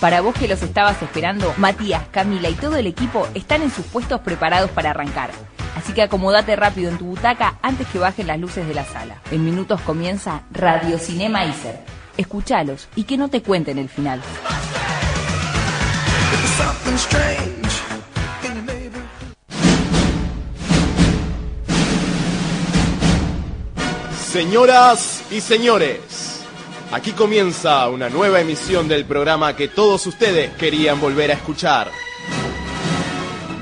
Para vos que los estabas esperando, Matías, Camila y todo el equipo están en sus puestos preparados para arrancar. Así que acomódate rápido en tu butaca antes que bajen las luces de la sala. En minutos comienza Radio Cinema Iser. Escuchalos y que no te cuenten el final. Señoras y señores, aquí comienza una nueva emisión del programa que todos ustedes querían volver a escuchar.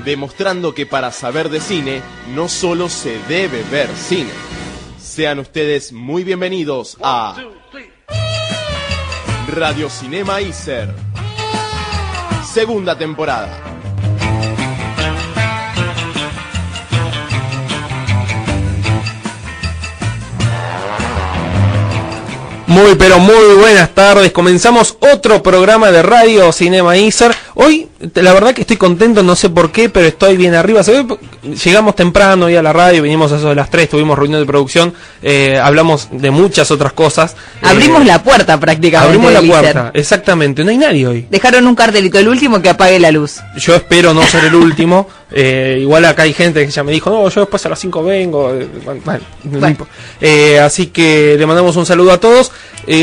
Demostrando que para saber de cine no solo se debe ver cine. Sean ustedes muy bienvenidos a Radio Cinema Iser. Segunda temporada. Muy pero muy buenas tardes. Comenzamos otro programa de Radio Cinema Iser. Hoy, la verdad que estoy contento, no sé por qué, pero estoy bien arriba. Se ve, llegamos temprano hoy a la radio, vinimos a eso de las 3, tuvimos reunión de producción, eh, hablamos de muchas otras cosas. Abrimos Eh, la puerta prácticamente. Abrimos la puerta, exactamente. No hay nadie hoy. Dejaron un cartelito, el último que apague la luz. Yo espero no ser el último. Eh, igual acá hay gente que ya me dijo, no, yo después a las 5 vengo. Eh, bueno, bueno, así que le mandamos un saludo a todos.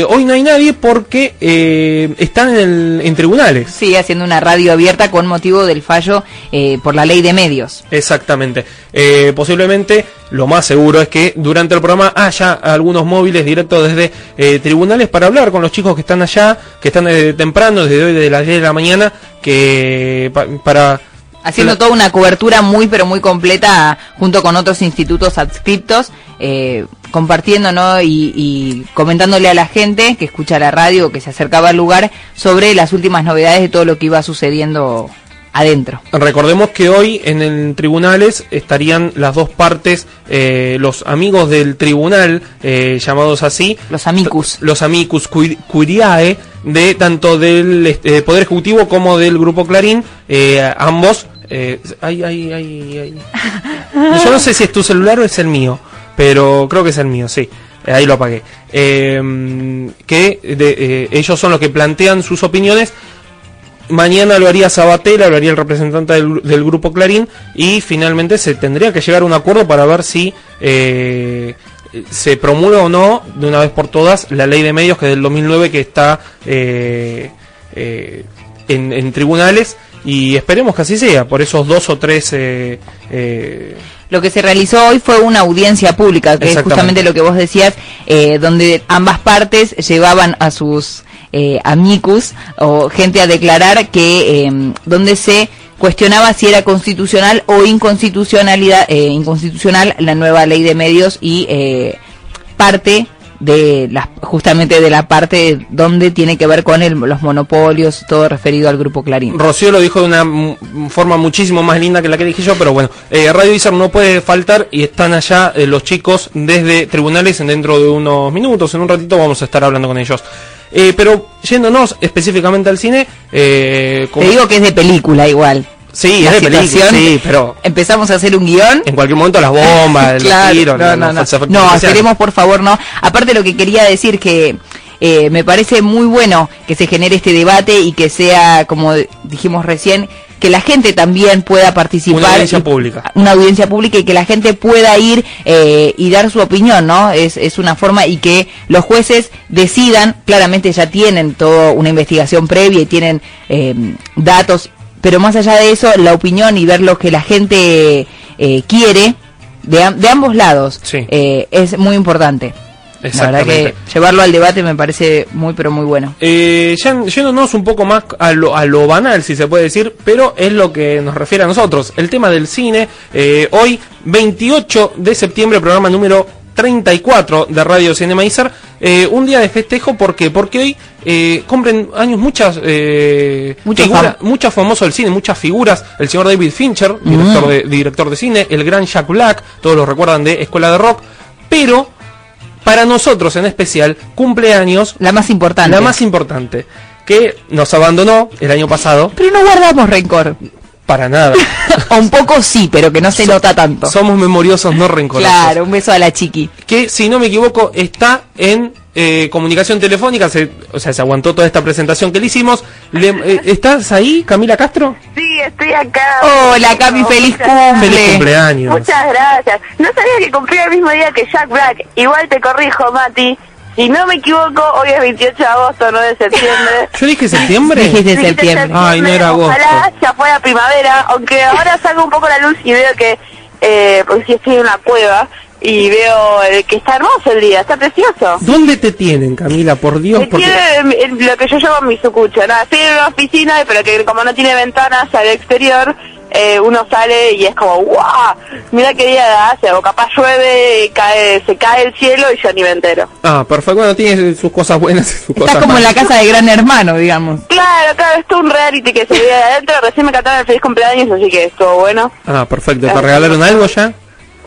Hoy no hay nadie porque eh, están en, el- en tribunales. Sigue haciendo una radio abierta con motivo del fallo eh, por la ley de medios. Exactamente. Eh, posiblemente lo más seguro es que durante el programa haya algunos móviles directos desde eh, tribunales para hablar con los chicos que están allá, que están desde temprano, desde hoy, desde las 10 de la mañana, que pa- para... Haciendo toda una cobertura muy pero muy completa junto con otros institutos adscriptos, eh, compartiendo ¿no? y, y comentándole a la gente que escucha la radio que se acercaba al lugar sobre las últimas novedades de todo lo que iba sucediendo adentro. Recordemos que hoy en el tribunales estarían las dos partes, eh, los amigos del tribunal, eh, llamados así, Los amicus. los amicus curiae, de tanto del este, Poder Ejecutivo como del Grupo Clarín, eh, ambos... Eh, ay, ay, ay, ay. Yo no sé si es tu celular o es el mío, pero creo que es el mío, sí. Eh, Ahí lo apagué. Eh, que de- eh, ellos son los que plantean sus opiniones Mañana lo haría Sabatella, lo haría el representante del, grupo Clarín y finalmente se tendría que llegar a un acuerdo para ver si se promulga o no de una vez por todas la ley de medios que es del 2009 que está eh, en tribunales y esperemos que así sea por esos dos o tres eh, eh, Lo que se realizó hoy fue una audiencia pública, que es justamente lo que vos decías, eh, donde ambas partes llevaban a sus eh, amicus o gente a declarar que eh, donde se cuestionaba si era constitucional o inconstitucionalidad eh, inconstitucional la nueva ley de medios y eh, parte de las justamente de la parte donde tiene que ver con el- los monopolios todo referido al grupo Clarín. Rocío lo dijo de una forma muchísimo más linda que la que dije yo, pero bueno, eh, Radio Iser no puede faltar y están allá eh, los chicos desde tribunales en dentro de unos minutos, en un ratito vamos a estar hablando con ellos. Eh, pero yéndonos específicamente al cine, eh, como- Te digo que es de película igual. Sí, la es de película, sí, pero empezamos a hacer un guion. en cualquier momento las bombas, Claro, los tiros, no, no, no. No, esperemos por favor no. Aparte lo que quería decir que eh, me parece muy bueno que se genere este debate y que sea, como dijimos recién, que la gente también pueda participar. Una audiencia y- pública. Una audiencia pública y que la gente pueda ir eh, y dar su opinión, ¿no? Es, es una forma y que los jueces decidan, claramente ya tienen toda una investigación previa y tienen eh, datos, pero más allá de eso, la opinión y ver lo que la gente eh, quiere de, de ambos lados Sí. eh, es muy importante. La verdad que llevarlo al debate me parece muy, pero muy bueno. Eh, ya yéndonos un poco más a lo, a lo banal, si se puede decir, pero es lo que nos refiere a nosotros. El tema del cine, eh, hoy, 28 de septiembre, programa número 34 de Radio Cinemaizar, eh, un día de festejo, ¿por qué? Porque hoy eh, cumplen años muchas, eh, Muchos figuras, muchas famosos del cine, muchas figuras, el señor David Fincher, director, de, director de cine, el gran Jack Black, todos lo recuerdan de Escuela de Rock, pero para nosotros en especial, cumpleaños La más importante. la más importante, que nos abandonó el año pasado, Pero no guardamos rencor. Para nada. o un poco sí, pero que no se nota tanto. Somos memoriosos, no rencorosos. Claro, un beso a la chiqui. Que, si no me equivoco, está en eh, comunicación telefónica, se, o sea, se aguantó toda esta presentación que le hicimos. Le- eh, ¿Estás ahí, Camila Castro? Sí, estoy acá. Hola, Cami, feliz cumple. Feliz cumpleaños. Muchas gracias. No sabía que cumplía el mismo día que Jack Black. Igual te corrijo, Mati. Si no me equivoco, hoy es 28 de agosto, no de septiembre. Yo dije septiembre. Dijiste septiembre. Ay, no era agosto. Ojalá ya fuera primavera, aunque ahora salgo un poco a la luz y veo que, eh, porque sí estoy en una cueva, y veo que está hermoso el día, está precioso. ¿Dónde te tienen, Camila? Por Dios, Me porque... lo que yo llamo mi sucucho, nada, estoy en una oficina, pero que como no tiene ventanas al exterior, eh, uno sale y es como, ¡guau! Mira qué día hace, o capaz llueve, cae, se cae el cielo y yo ni me entero. Ah, perfecto. Bueno, tiene sus cosas buenas y sus Estás cosas como en la casa de Gran Hermano, digamos. Claro, claro, esto es un reality que se ve de adentro, recién me cantaron el feliz cumpleaños, así que estuvo bueno. Ah, perfecto. ¿Te regalaron algo ya?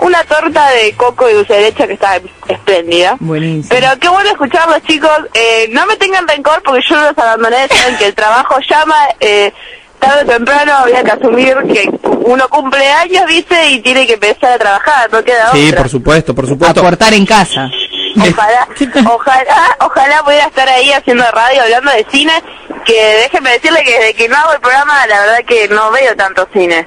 Una torta de coco y dulce de leche que está espléndida. Buenísimo. Pero qué bueno escucharlos, chicos. Eh, no me tengan rencor porque yo los abandoné. Saben que el trabajo llama. Eh, tarde o temprano había que asumir que uno cumple años, ¿viste? Y tiene que empezar a trabajar. No queda Sí, otra. por supuesto, por supuesto. Aportar en casa. Ojalá, ojalá, ojalá pudiera estar ahí haciendo radio, hablando de cine. Que déjenme decirle que desde que no hago el programa, la verdad que no veo tanto cine.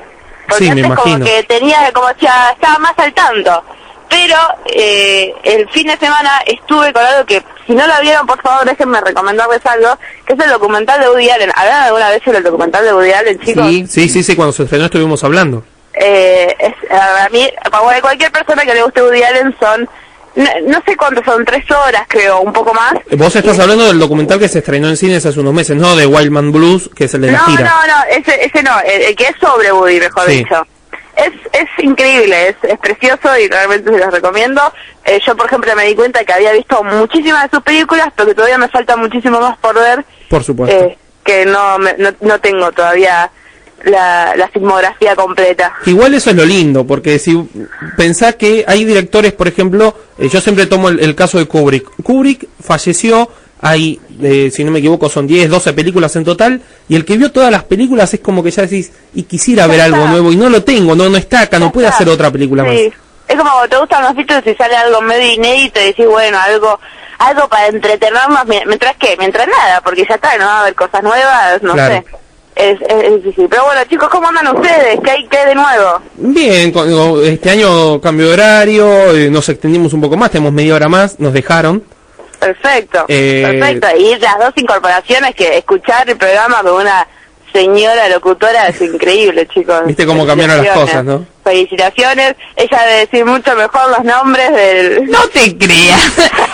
Porque Sí, me antes como que tenía, como decía, estaba más al tanto. Pero eh, el fin de semana estuve con algo que, si no lo vieron, por favor, déjenme recomendarles algo, que es el documental de Woody Allen. ¿Hablaron alguna vez sobre el documental de Woody Allen, chicos? Sí. Sí, sí, sí, cuando se estrenó estuvimos hablando. Eh, es, a mí, para cualquier persona que le guste Woody Allen son, no, no sé cuántos son, tres horas creo, un poco más. Vos estás hablando del documental que se estrenó en cines hace unos meses, no de Wildman Blues, que es el de la No, gira. no, no, ese, ese no, el, el que es sobre Woody, mejor Sí. dicho. Es, es increíble, es, es precioso y realmente se los recomiendo. Eh, yo, por ejemplo, me di cuenta que había visto muchísimas de sus películas, pero que todavía me falta muchísimo más por ver, Por supuesto. eh, que no, me- no, no tengo todavía la, la filmografía completa. Igual eso es lo lindo, porque si pensás que hay directores, por ejemplo, eh, yo siempre tomo el, el caso de Kubrick. Kubrick falleció, hay, eh, si no me equivoco, son 10, 12 películas en total, y el que vio todas las películas es como que ya decís, y quisiera ver algo nuevo, y no lo tengo, no, no está acá, no Ya puede está. hacer otra película Sí. más. Es como cuando te gustan los Beatles y sale algo medio inédito y decís, bueno, algo algo para entretenernos, mi- mientras que, mientras nada, porque ya está, no va a haber cosas nuevas, no Claro. sé. Es, es, difícil. Pero bueno, chicos, ¿cómo andan ustedes? ¿Qué hay, qué hay de nuevo? Bien, este año cambio de horario, eh, nos extendimos un poco más, tenemos media hora más, nos dejaron. Perfecto, Eh, perfecto. Y las dos incorporaciones que escuchar el programa con una señora locutora es increíble, chicos. Viste cómo cambiaron las cosas, ¿no? Felicitaciones. Ella debe decir mucho mejor los nombres del... No te creas.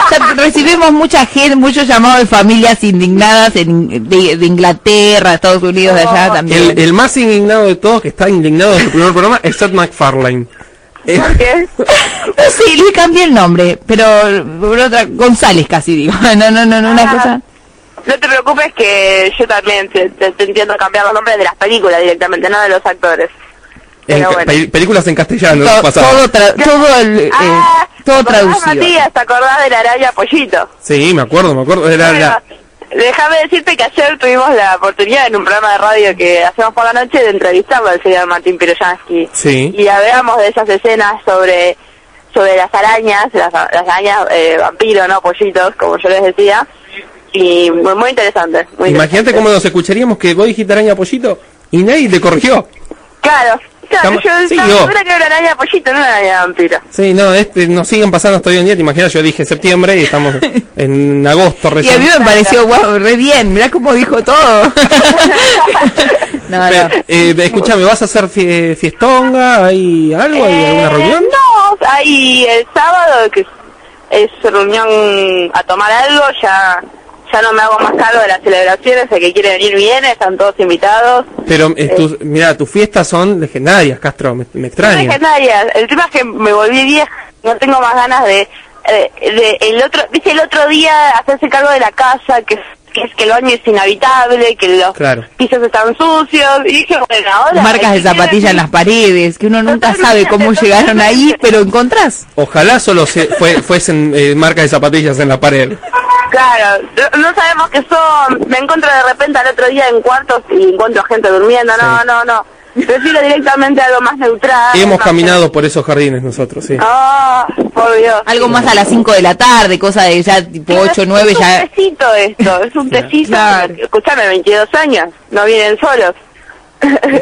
O sea, recibimos mucha gente, muchos llamados de familias indignadas en, de, de Inglaterra, Estados Unidos, de allá Oh. también. El, el más indignado de todos, que está indignado desde el primer programa, es Seth MacFarlane. ¿Por qué? Sí, le cambié el nombre, pero por otra, González casi digo. No, no, no, no, una Ah. cosa. No te preocupes que yo también te, te- te entiendo cambiar los nombres de las películas directamente, no de los actores. en bueno. pe- películas en castellano, To- pasaba. todo, tra- todo, el, eh, Ah, todo ¿te acordás, traducido. Matías, ¿te acordás de la araña Pollito? Sí, me acuerdo, me acuerdo. Era la... Déjame decirte que ayer tuvimos la oportunidad en un programa de radio que hacemos por la noche de entrevistarlo al señor Martín Piroyansky. Sí. Y hablamos de esas escenas sobre sobre las arañas, las, las arañas eh, vampiro, ¿no? Pollitos, como yo les decía. Y muy, muy interesante. Muy Imagínate interesante. cómo nos escucharíamos que vos dijiste araña pollito y nadie te corrigió. Claro, claro, Estamos- yo sí, estaba yo. segura que era araña pollito, no una araña vampiro. Sí, no, este, nos siguen pasando hasta hoy en día. Te imaginas, yo dije septiembre y estamos en agosto Y a recién. mí me pareció, wow, re bien, mirá cómo dijo todo. no, no. Pe- eh, escúchame, ¿vas a hacer fie- fiestonga? ¿Hay algo? ¿Hay alguna Eh, reunión? No, hay el sábado que es reunión a tomar algo, ya ya no me hago más cargo de las celebraciones, el que quiere venir viene, están todos invitados. Pero, eh, tus- mira, tus fiestas son legendarias, Castro, me, me extraña. legendarias. El tema es que me volví vieja, no tengo más ganas de, eh, de el otro, viste el otro día hacerse cargo de la casa, que, que es que el baño es inhabitable, que los Claro. pisos están sucios, y dije, bueno, ahora... Marcas de zapatilla en las paredes, que uno nunca sabe cómo llegaron ahí, pero encontrás. Ojalá solo se, fue, fuesen eh, marcas de zapatillas en la pared. Claro, no, sabemos qué son. Me encuentro de repente al otro día en cuartos y encuentro gente durmiendo. No, Sí. no, no. Prefiero directamente algo más neutral. Hemos más- caminado por esos jardines nosotros, sí. Ah, por Dios. Algo más a las 5 de la tarde, cosa de ya tipo Pero 8, es- 9 es ya. un tecito esto, es un tecito. Claro. Escuchame, 22 años, no vienen solos.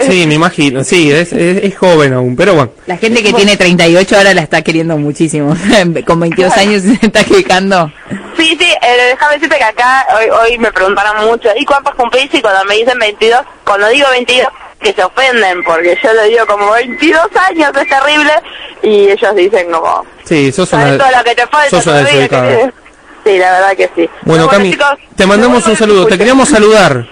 Sí, me imagino, sí, es, es, es joven aún, pero bueno. La gente que tiene 38 ahora la está queriendo muchísimo. Con 22 años se está quejando. Sí, sí, eh, déjame decirte que acá hoy, hoy me preguntaron mucho, ¿y cuántos cumplís? Y cuando me dicen 22, cuando digo 22, que se ofenden, porque yo le digo como 22 años, es terrible, y ellos dicen como, Sí, sos ¿sabes una, todo lo que te falta? sos una querido? Sí, la verdad que sí. Bueno, Pero Cami, chicos, te mandamos un saludo, te queríamos saludar.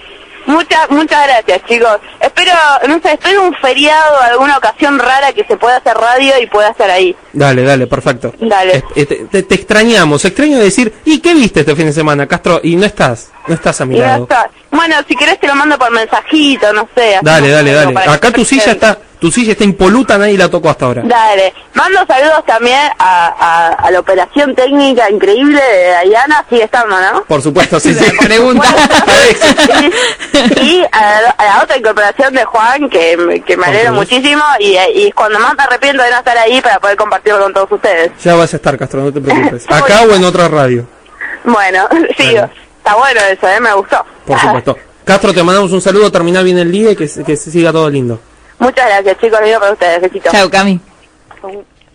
Muchas, muchas gracias, chicos. Espero, no sé, espero un feriado, alguna ocasión rara que se pueda hacer radio y pueda estar ahí. Dale, dale, perfecto. Dale. Es- te, te- extrañamos, extraño decir, ¿y qué viste este fin de semana, Castro? Y no estás, no estás a mi Y lado. está. Bueno, si querés te lo mando por mensajito, no sé. Dale, dale, dale. Acá tu silla está, tu silla está impoluta, nadie la tocó hasta ahora. Dale. Mando saludos también a, a, a la operación técnica increíble de Dayana, sigue estando, ¿no? Por supuesto, sí, sí. Pregunta. y, y a, la- a la otra incorporación de Juan, que, me- que me alegro muchísimo, y, y cuando más me arrepiento de no estar ahí para poder compartirlo con todos ustedes. Ya vas a estar, Castro, no te preocupes. Acá o en otra radio, Bueno, sí, está bueno eso, ¿eh? Me gustó. por supuesto. Castro, te mandamos un saludo, terminar bien el día y que, se- que se siga todo lindo. Muchas gracias, chicos, lo digo para ustedes, besitos. Chao, Cami.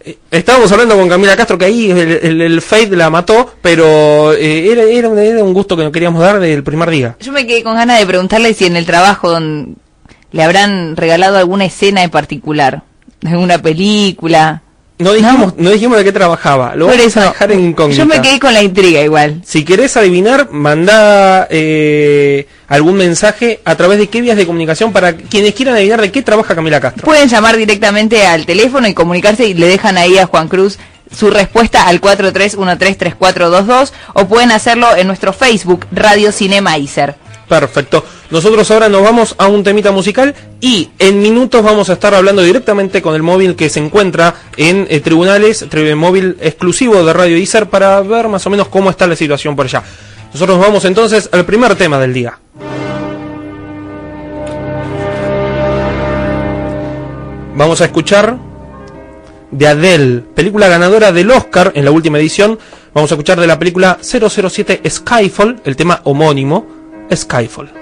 Eh, Estábamos hablando con Camila Castro que ahí el, el, el Fade la mató, pero eh, era, era, un- era un gusto que nos queríamos dar del primer día. Yo me quedé con ganas de preguntarle si en el trabajo don- le habrán regalado alguna escena en particular, alguna película. No dijimos, no, dijimos de qué trabajaba, lo Por vamos eso, a dejar en incógnita. yo me quedé con la intriga igual. Si querés adivinar, manda eh, algún mensaje a través de qué vías de comunicación para quienes quieran adivinar de qué trabaja Camila Castro. Pueden llamar directamente al teléfono y comunicarse y le dejan ahí a Juan Cruz su respuesta al 43133422 o pueden hacerlo en nuestro Facebook Radio Cinema Iser. Perfecto. Nosotros ahora nos vamos a un temita musical y en minutos vamos a estar hablando directamente con el móvil que se encuentra en eh, tribunales, tri- móvil exclusivo de Radio ISER para ver más o menos cómo está la situación por allá. Nosotros vamos entonces al primer tema del día. Vamos a escuchar de Adele, película ganadora del Oscar en la última edición. Vamos a escuchar de la película 007 Skyfall, el tema homónimo, Skyfall.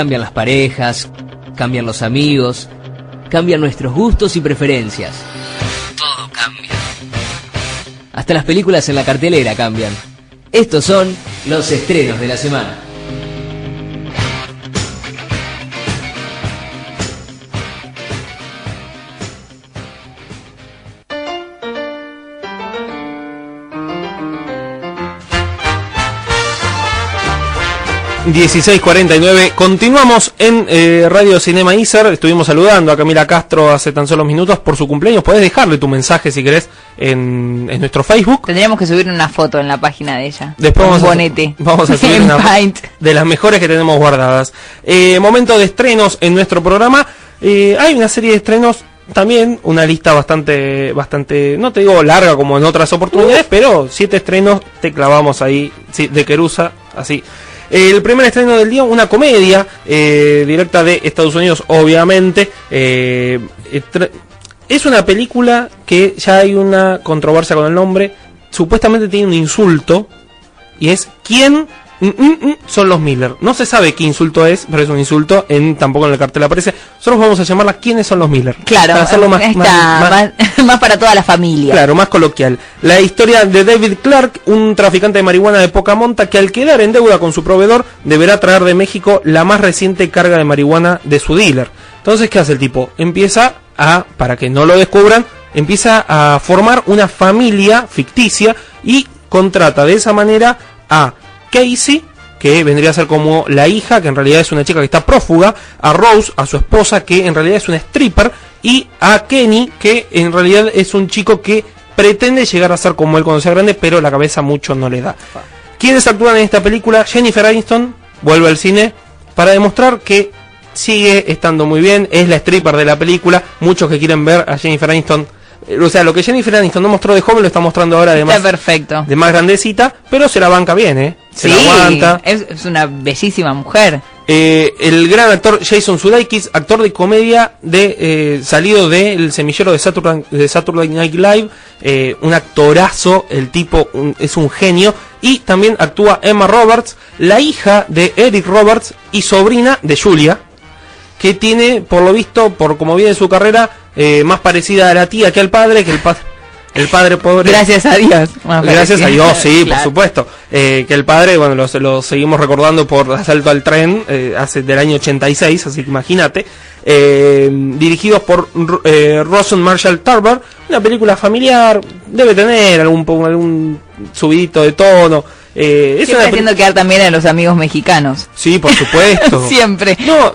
Cambian las parejas, cambian los amigos, cambian nuestros gustos y preferencias. Todo cambia. Hasta las películas en la cartelera cambian. Estos son los estrenos de la semana. 16.49. Continuamos en eh, Radio Cinema Iser. Estuvimos saludando a Camila Castro hace tan solo minutos por su cumpleaños. Puedes dejarle tu mensaje si querés en, en nuestro Facebook. Tendríamos que subir una foto en la página de ella. Después vamos un a, bonete. vamos a subir una de las mejores que tenemos guardadas. Eh, momento de estrenos en nuestro programa. Eh, hay una serie de estrenos también, una lista bastante, bastante, no te digo larga como en otras oportunidades, pero siete estrenos te clavamos ahí sí, de Querusa, así. El primer estreno del día, una comedia eh, directa de Estados Unidos, obviamente. Eh, estre- es una película que ya hay una controversia con el nombre. Supuestamente tiene un insulto. Y es ¿Quién son los Miller? No se sabe qué insulto es, pero es un insulto. En, tampoco en el cartel aparece. Nosotros vamos a llamarla ¿Quiénes son los Miller? Claro, Para hacerlo más, está más- más- más, más para toda la familia. Claro, más coloquial. La historia de David Clark, un traficante de marihuana de poca monta que al quedar en deuda con su proveedor deberá traer de México la más reciente carga de marihuana de su dealer. Entonces, ¿qué hace el tipo? Empieza a, para que no lo descubran, empieza a formar una familia ficticia y contrata de esa manera a Casey, que vendría a ser como la hija, que en realidad es una chica que está prófuga, a Rose, a su esposa, que en realidad es una stripper, y a Kenny, que en realidad es un chico que pretende llegar a ser como él cuando sea grande, pero la cabeza mucho no le da. ¿Quiénes actúan en esta película? Jennifer Aniston vuelve al cine para demostrar que sigue estando muy bien, es la stripper de la película, muchos que quieren ver a Jennifer Aniston, o sea, lo que Jennifer Aniston no mostró de joven lo está mostrando ahora de Está más, perfecto. de más grandecita, pero se la banca bien, ¿eh? Se Sí, la aguanta. es, es una bellísima mujer. Eh, el gran actor Jason Sudeikis, actor de comedia de eh, salido del semillero de Saturday, de Saturday Night Live, eh, un actorazo, el tipo un- es un genio, y también actúa Emma Roberts, la hija de Eric Roberts y sobrina de Julia, que tiene, por lo visto, por como viene su carrera, eh, más parecida a la tía que al padre, que el padre, el padre pobre. Gracias a Dios. Gracias a. Dios, sí, por supuesto. Eh, que el padre, bueno, lo, lo seguimos recordando por Asalto al Tren, eh, hace del año 86, así que imagínate. Eh, dirigidos por Ro- eh, Rosen Marshall Tarver, una película familiar, debe tener algún, algún subidito de tono. Eh, es Siempre una haciendo quedar también a los amigos mexicanos. Sí, por supuesto. Siempre. No,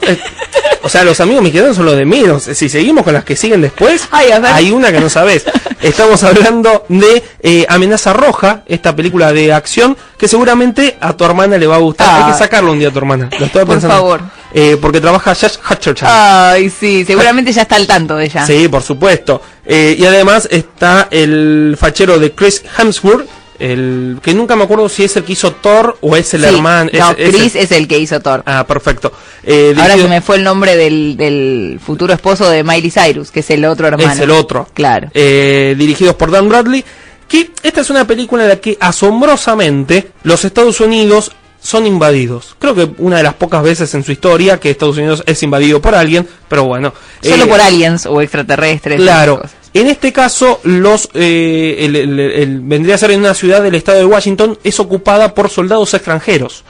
o sea, los amigos mexicanos son los de menos. Si seguimos con las que siguen después, Ay, hay una que no sabes. Estamos hablando de eh, Amenaza Roja, esta película de acción que seguramente a tu hermana le va a gustar. Ah. Hay que sacarlo un día a tu hermana. Lo estaba Por pensando. favor. Eh, porque trabaja Josh Hutcherson. Ay, sí, seguramente ya está al tanto de ella. Sí, por supuesto. Eh, y además está el fachero de Chris Hemsworth, El, que nunca me acuerdo si es el que hizo Thor o es el Sí. hermano. No, es- es Chris el- es el que hizo Thor. Ah, perfecto. Eh, Ahora dirigido- se me fue el nombre del, del futuro esposo de Miley Cyrus, que es el otro hermano. Es el otro. Claro. Eh, dirigidos por Dan Bradley. Que esta es una película en la que asombrosamente los Estados Unidos son invadidos. Creo que una de las pocas veces en su historia que Estados Unidos es invadido por alguien, pero bueno. Solo Eh, por aliens o extraterrestres. Claro. cosas. En este caso, los eh, el- el- el- vendría a ser en una ciudad del estado de Washington, es ocupada por soldados extranjeros.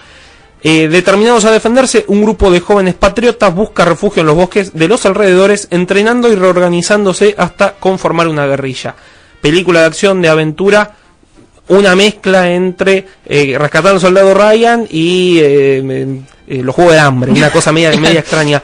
Eh, determinados a defenderse, un grupo de jóvenes patriotas busca refugio en los bosques de los alrededores, entrenando y reorganizándose hasta conformar una guerrilla. Película de acción, de aventura, una mezcla entre eh, Rescatar al Soldado Ryan y eh, eh, eh, los Juegos de Hambre, una cosa media, media extraña.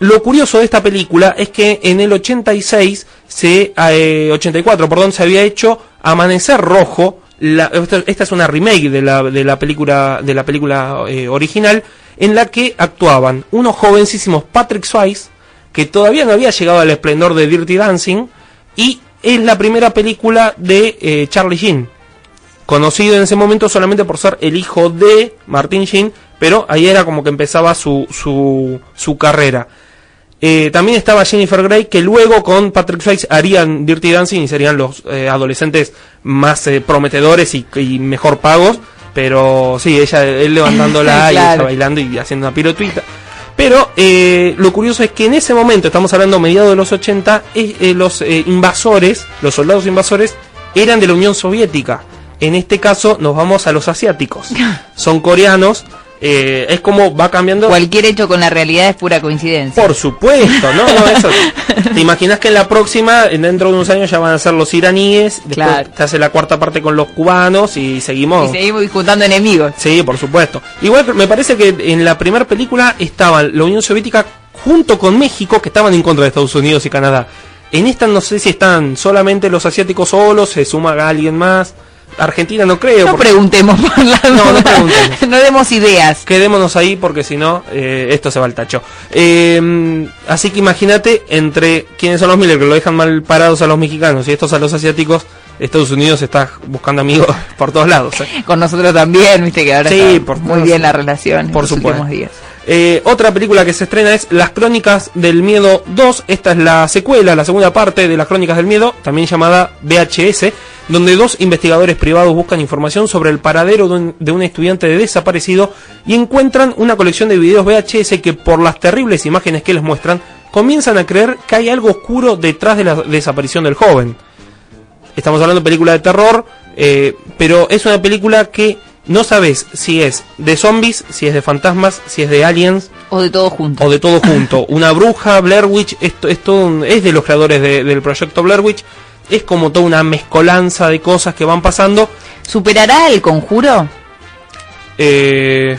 Lo curioso de esta película es que en el 86, se, eh, 84, perdón, se había hecho Amanecer Rojo. La- esta, esta es una remake de la, de la película, de la película eh, original, en la que actuaban unos jovencísimos Patrick Swayze, que todavía no había llegado al esplendor de Dirty Dancing, y es la primera película de eh, Charlie Sheen, conocido en ese momento solamente por ser el hijo de Martin Sheen, pero ahí era como que empezaba su, su, su carrera. Eh, también estaba Jennifer Grey, que luego con Patrick Swayze harían Dirty Dancing y serían los eh, adolescentes más eh, prometedores y, y mejor pagos. Pero sí, ella, él levantándola y ella bailando y haciendo una piruetuita. Pero eh, lo curioso es que en ese momento, estamos hablando mediados de los 80, eh, eh, los invasores, los soldados invasores, eran de la Unión Soviética. En este caso nos vamos a los asiáticos. Son coreanos. eh, es como va cambiando. Cualquier hecho con la realidad es pura coincidencia. Por supuesto, no, no, eso. ¿Te imaginas que en la próxima, en- dentro de unos años, ya van a ser los iraníes? Después Claro. te hace la cuarta parte con los cubanos y seguimos. Y seguimos juntando enemigos. Sí, por supuesto. Igual me parece que en la primera película estaban la Unión Soviética junto con México, que estaban en contra de Estados Unidos y Canadá. En esta no sé si están solamente los asiáticos solos, se suma alguien más. Argentina no creo. No porque- preguntemos por la No, no preguntemos. No demos ideas. Quedémonos ahí porque si no, eh, esto se va al tacho. Eh, así que imagínate entre quiénes son los Miller que lo dejan mal parados a los mexicanos y estos a los asiáticos. Estados Unidos está buscando amigos por todos lados. eh. Con nosotros también, viste que ahora Sí, está por muy bien la relación por en los últimos días. Eh, otra película que se estrena es Las Crónicas del Miedo 2. Esta es la secuela, la segunda parte de Las Crónicas del Miedo, también llamada VHS, donde dos investigadores privados buscan información sobre el paradero de un, de un estudiante desaparecido y encuentran una colección de videos VHS que por las terribles imágenes que les muestran comienzan a creer que hay algo oscuro detrás de la desaparición del joven. Estamos hablando de película de terror, eh, pero es una película que no sabes si es de zombies, si es de fantasmas, si es de aliens O de todo junto. o de todo junto. Una bruja, Blair Witch, esto es, todo un- es de los creadores de- del proyecto Blair Witch. Es como toda una mezcolanza de cosas que van pasando. ¿Superará el conjuro? Eh,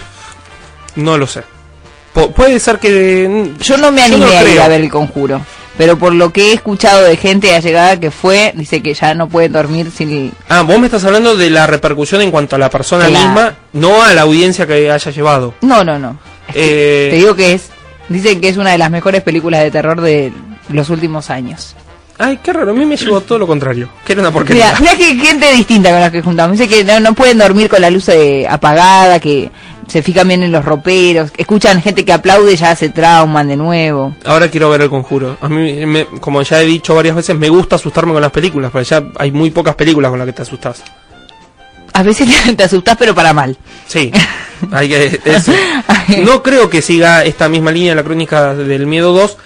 no lo sé. Puede ser que... Yo no me animé no a ir creo. a ver el conjuro. Pero por lo que he escuchado de gente allegada que fue, dice que ya no pueden dormir sin... Ah, vos me estás hablando de la repercusión en cuanto a la persona misma, no a la audiencia que haya llevado. No, no, no. Es que Eh, Te digo que es... Dicen que es una de las mejores películas de terror de los últimos años. Ay, qué raro, a mí me llegó todo lo contrario. Que era una porquería. Mira, que gente distinta con la que juntamos. Dice que no, no pueden dormir con la luz eh, apagada, que se fijan bien en los roperos, escuchan gente que aplaude y ya se trauman de nuevo. Ahora quiero ver el conjuro. A mí, me- como ya he dicho varias veces, me gusta asustarme con las películas, pero ya hay muy pocas películas con las que te asustas. A veces te, asustás, pero para mal. Sí, hay que, eso. No creo que siga esta misma línea la crónica del miedo 2,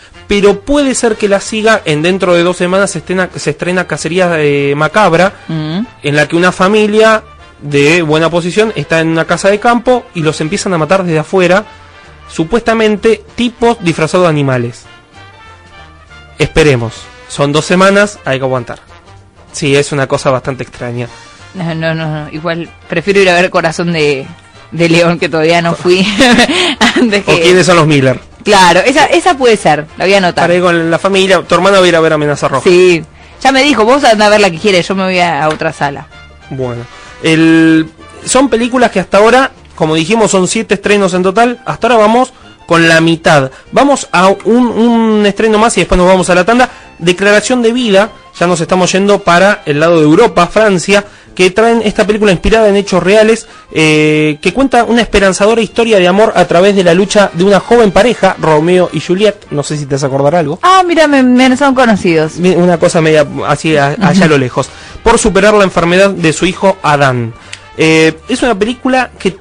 pero puede ser que la siga en dentro de dos semanas se estrena, se estrena Cacería eh, Macabra, Mm. en la que una familia de buena posición está en una casa de campo y los empiezan a matar desde afuera, supuestamente tipos disfrazados de animales. Esperemos, son dos semanas, hay que aguantar. Sí, es una cosa bastante extraña. No, no, no, no. Igual prefiero ir a ver Corazón de, de León, que todavía no fui. Antes ¿O que... quiénes son los Miller? Claro, esa, esa puede ser, la voy a anotar. Estaré con la familia, tu hermano va a ir a ver Amenaza Roja. Sí, ya me dijo, vos anda a ver la que quieres, yo me voy a, a otra sala. Bueno, el, son películas que hasta ahora, como dijimos, son siete estrenos en total. Hasta ahora vamos con la mitad. Vamos a un, un estreno más y después nos vamos a la tanda. Declaración de vida, ya nos estamos yendo para el lado de Europa, Francia, que traen esta película inspirada en hechos reales, eh, que cuenta una esperanzadora historia de amor a través de la lucha de una joven pareja, Romeo y Juliet. No sé si te vas a acordar algo. Ah, mira, me, me son conocidos. Una cosa media así a- allá a lo lejos. Por superar la enfermedad de su hijo Adán. Eh, es una película que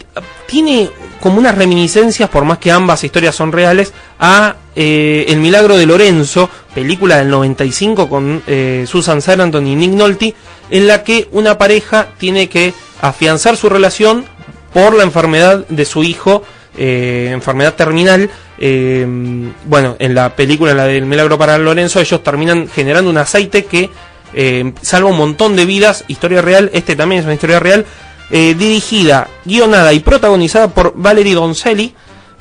tiene como unas reminiscencias, por más que ambas historias son reales, a eh, El Milagro de Lorenzo, película del 95 con eh, Susan Sarandon y Nick Nolte, en la que una pareja tiene que afianzar su relación por la enfermedad de su hijo, eh, enfermedad terminal. bueno, en la película, la del Milagro para Lorenzo, ellos terminan generando un aceite que salva un montón de vidas, historia real, este también es una historia real, eh, dirigida, guionada y protagonizada por Valérie Doncelli,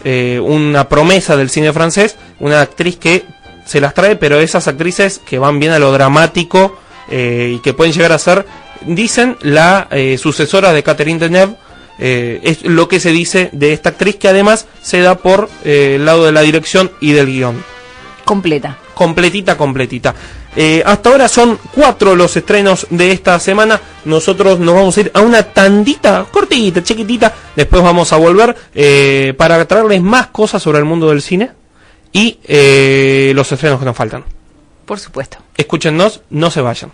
eh, una promesa del cine francés, una actriz que se las trae, pero esas actrices que van bien a lo dramático eh, y que pueden llegar a ser, dicen, la sucesora de Catherine Deneuve, es lo que se dice de esta actriz que además se da por el lado de la dirección y del guion Completa. completita, completita. Eh, hasta ahora son cuatro los estrenos de esta semana. Nosotros nos vamos a ir a una tandita cortita, chiquitita. Después vamos a volver eh, para traerles más cosas sobre el mundo del cine y eh, los estrenos que nos faltan. Por supuesto. Escúchennos, no se vayan.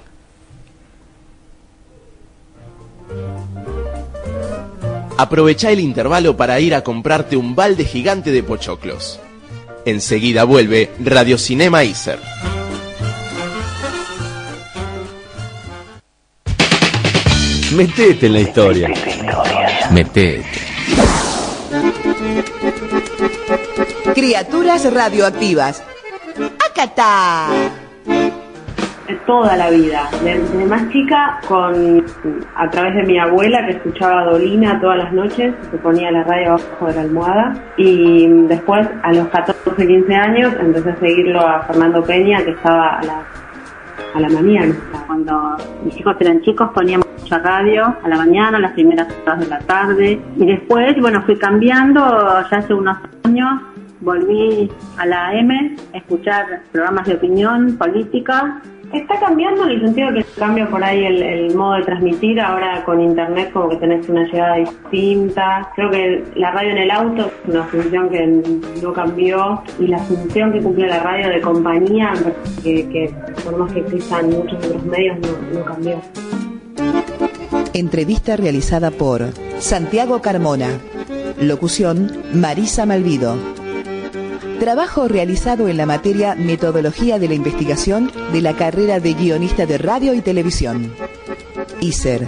Aprovecha el intervalo para ir a comprarte un balde gigante de pochoclos. Enseguida vuelve Radio Cinema Iser. Metete en la historia. Metete. Criaturas radioactivas. ¡Acatá! toda la vida. Desde más chica, con a través de mi abuela que escuchaba a Dolina todas las noches, se ponía la radio abajo de la almohada. Y después, a los 14, 15 años, empecé a seguirlo a Fernando Peña, que estaba a la, a la mañana. Cuando mis hijos eran chicos poníamos mucha radio a la mañana, las primeras horas de la tarde. Y después, bueno, fui cambiando, ya hace unos años volví a la M a escuchar programas de opinión política Está cambiando en el sentido que cambia por ahí el, el, modo de transmitir, ahora con internet como que tenés una llegada distinta. Creo que la radio en el auto es una función que no cambió y la función que cumple la radio de compañía, que, que por más que existan muchos otros medios, no, no cambió. Entrevista realizada por Santiago Carmona. Locución Marisa Malvido. Trabajo realizado en la materia Metodología de la Investigación de la carrera de guionista de radio y televisión. ISER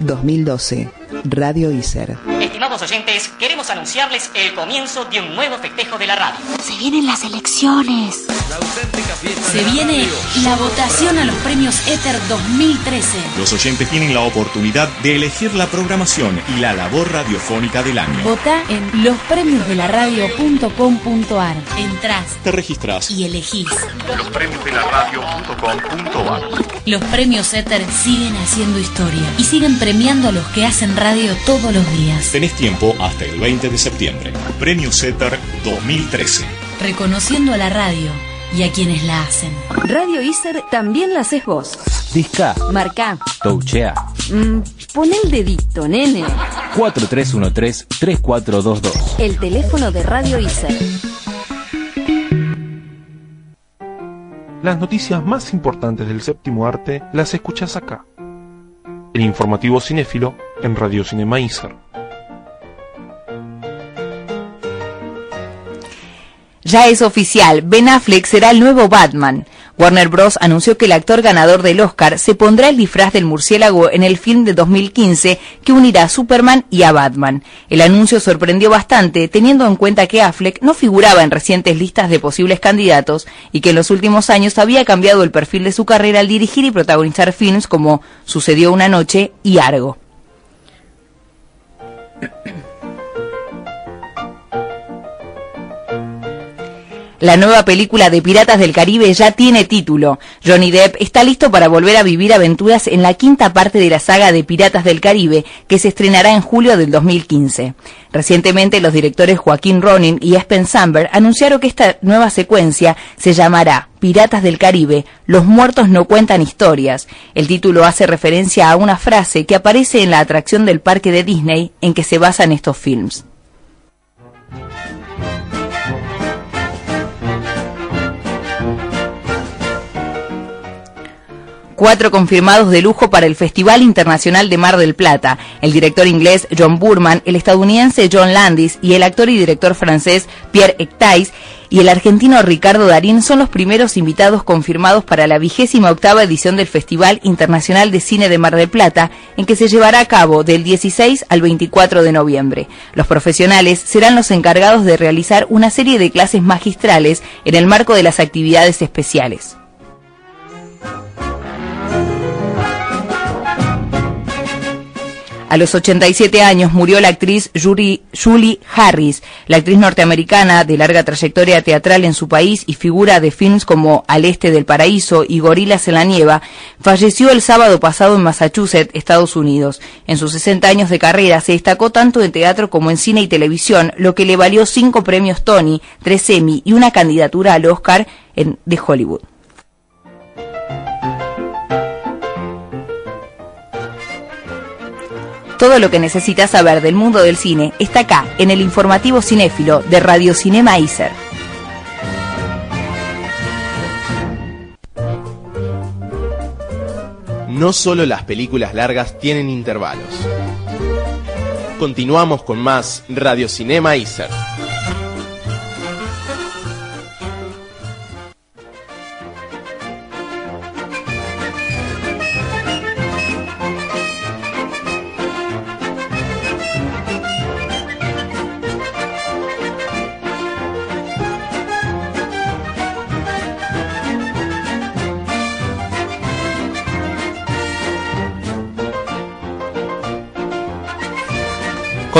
2012. Radio ISER. Estimados oyentes, queremos anunciarles el comienzo de un nuevo festejo de la radio. Se vienen las elecciones. La auténtica fiesta Se de la viene radio. la votación a los premios Ether 2013. Los oyentes tienen la oportunidad de elegir la programación y la labor radiofónica del año. Vota en lospremiosdelaradio.com.ar. Entrás Te registras. y elegís. Lospremiosdelaradio.com.ar Los premios Ether siguen haciendo historia y siguen premiando a los que hacen radio todos los días, Tenés tiempo hasta el 20 de septiembre. Premio Setter 2013. reconociendo a la radio y a quienes la hacen. Radio Iser también la haces vos. Disca, Marca. touchea, Mm, pon el dedito, nene. 4313-3422. El teléfono de Radio Iser. Las noticias más importantes del séptimo arte las escuchas acá. El informativo cinéfilo en Radio Cinema Iser. Ya es oficial, Ben Affleck será el nuevo Batman. Warner Bros. anunció que el actor ganador del Oscar se pondrá el disfraz del murciélago en el film de 2015 que unirá a Superman y a Batman. El anuncio sorprendió bastante, teniendo en cuenta que Affleck no figuraba en recientes listas de posibles candidatos y que en los últimos años había cambiado el perfil de su carrera al dirigir y protagonizar films como Sucedió una noche y Argo. La nueva película de Piratas del Caribe ya tiene título. Johnny Depp está listo para volver a vivir aventuras en la quinta parte de la saga de Piratas del Caribe, que se estrenará en julio del 2015. Recientemente los directores Joaquín Ronin y Espen Samberg anunciaron que esta nueva secuencia se llamará Piratas del Caribe, Los muertos no cuentan historias. El título hace referencia a una frase que aparece en la atracción del parque de Disney en que se basan estos films. Cuatro confirmados de lujo para el Festival Internacional de Mar del Plata. El director inglés John Burman, el estadounidense John Landis y el actor y director francés Pierre Ectais y el argentino Ricardo Darín son los primeros invitados confirmados para la vigésima octava edición del Festival Internacional de Cine de Mar del Plata, en que se llevará a cabo del 16 al 24 de noviembre. Los profesionales serán los encargados de realizar una serie de clases magistrales en el marco de las actividades especiales. A los 87 años murió la actriz Julie Harris, la actriz norteamericana de larga trayectoria teatral en su país y figura de films como Al Este del Paraíso y Gorilas en la Nieva, falleció el sábado pasado en Massachusetts, Estados Unidos. En sus 60 años de carrera se destacó tanto en teatro como en cine y televisión, lo que le valió cinco premios Tony, tres Emmy y una candidatura al Oscar en, de Hollywood. Todo lo que necesitas saber del mundo del cine está acá, en el informativo cinéfilo de Radio Cinema Iser. No solo las películas largas tienen intervalos. Continuamos con más Radio Cinema Iser.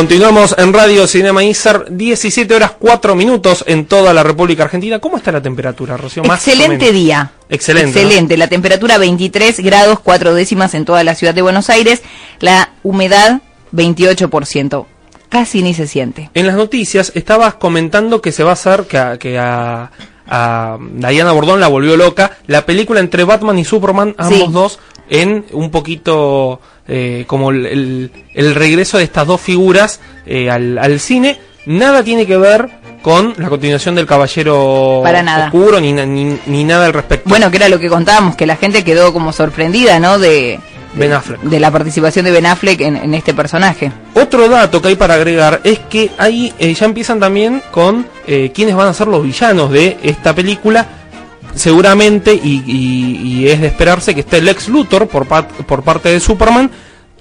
Continuamos en Radio Cinema Isar, 17 horas 4 minutos en toda la República Argentina. ¿Cómo está la temperatura, Rocío? Más Excelente día. Excelente. Excelente. La temperatura 23 grados 4 décimas en toda la ciudad de Buenos Aires. La humedad 28%. Casi ni se siente. En las noticias estabas comentando que se va a hacer, que a, que a, a Diana Bordón la volvió loca, la película entre Batman y Superman, ambos dos, en un poquito eh, como el, el, regreso de estas dos figuras eh, al, al, cine. Nada tiene que ver con la continuación del Caballero Para nada. Oscuro ni, ni, ni, nada al respecto. Bueno, que era lo que contábamos, que la gente quedó como sorprendida, ¿no? De, Ben Affleck. De la participación de Ben Affleck en, en, este personaje. Otro dato que hay para agregar es que ahí eh, ya empiezan también con eh, quiénes van a ser los villanos de esta película seguramente, y, y, y, es de esperarse, que esté Lex Luthor por, por parte de Superman,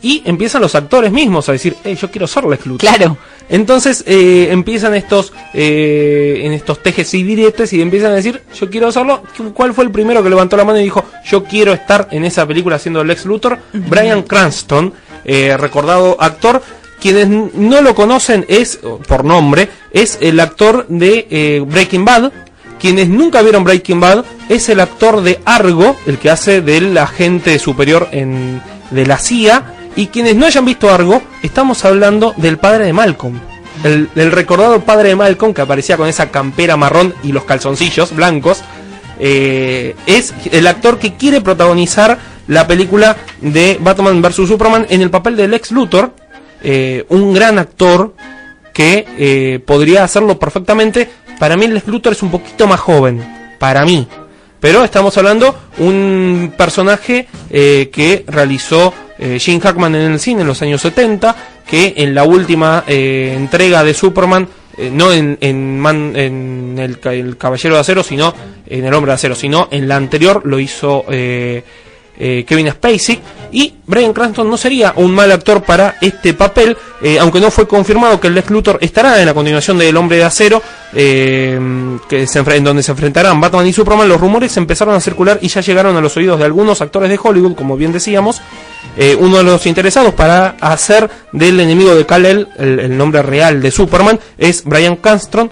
y empiezan los actores mismos a decir, hey, yo quiero ser Lex Luthor. Claro. Entonces eh, empiezan estos eh, en estos tejes y diretes y empiezan a decir, yo quiero hacerlo. ¿Cuál fue el primero que levantó la mano y dijo, yo quiero estar en esa película haciendo Lex Luthor? Brian Cranston, eh, recordado actor. Quienes no lo conocen es, por nombre, es el actor de eh, Breaking Bad, quienes nunca vieron Breaking Bad es el actor de Argo, el que hace del agente superior en, de la CIA. Y quienes no hayan visto Argo, estamos hablando del padre de Malcolm. El, recordado padre de Malcolm que aparecía con esa campera marrón y los calzoncillos blancos. Eh, es el actor que quiere protagonizar la película de Batman vs. Superman en el papel de Lex Luthor. Eh, un gran actor que eh, podría hacerlo perfectamente. Para mí Lex Luthor es un poquito más joven. Para mí. Pero estamos hablando un personaje eh, que realizó eh, Gene Hackman en el cine en los años 70, que en la última eh, entrega de Superman, eh, no en, Man, en el, el, Caballero de Acero, sino en El Hombre de Acero, sino en la anterior lo hizo eh, Kevin Spacey. Y Brian Cranston no sería un mal actor para este papel, aunque no fue confirmado que el Lex Luthor estará en la continuación de El Hombre de Acero, que se, en donde se enfrentarán Batman y Superman. Los rumores empezaron a circular y ya llegaron a los oídos de algunos actores de Hollywood, como bien decíamos. Eh, uno de los interesados para hacer del enemigo de Kal-El el, nombre real de Superman es Brian Cranston,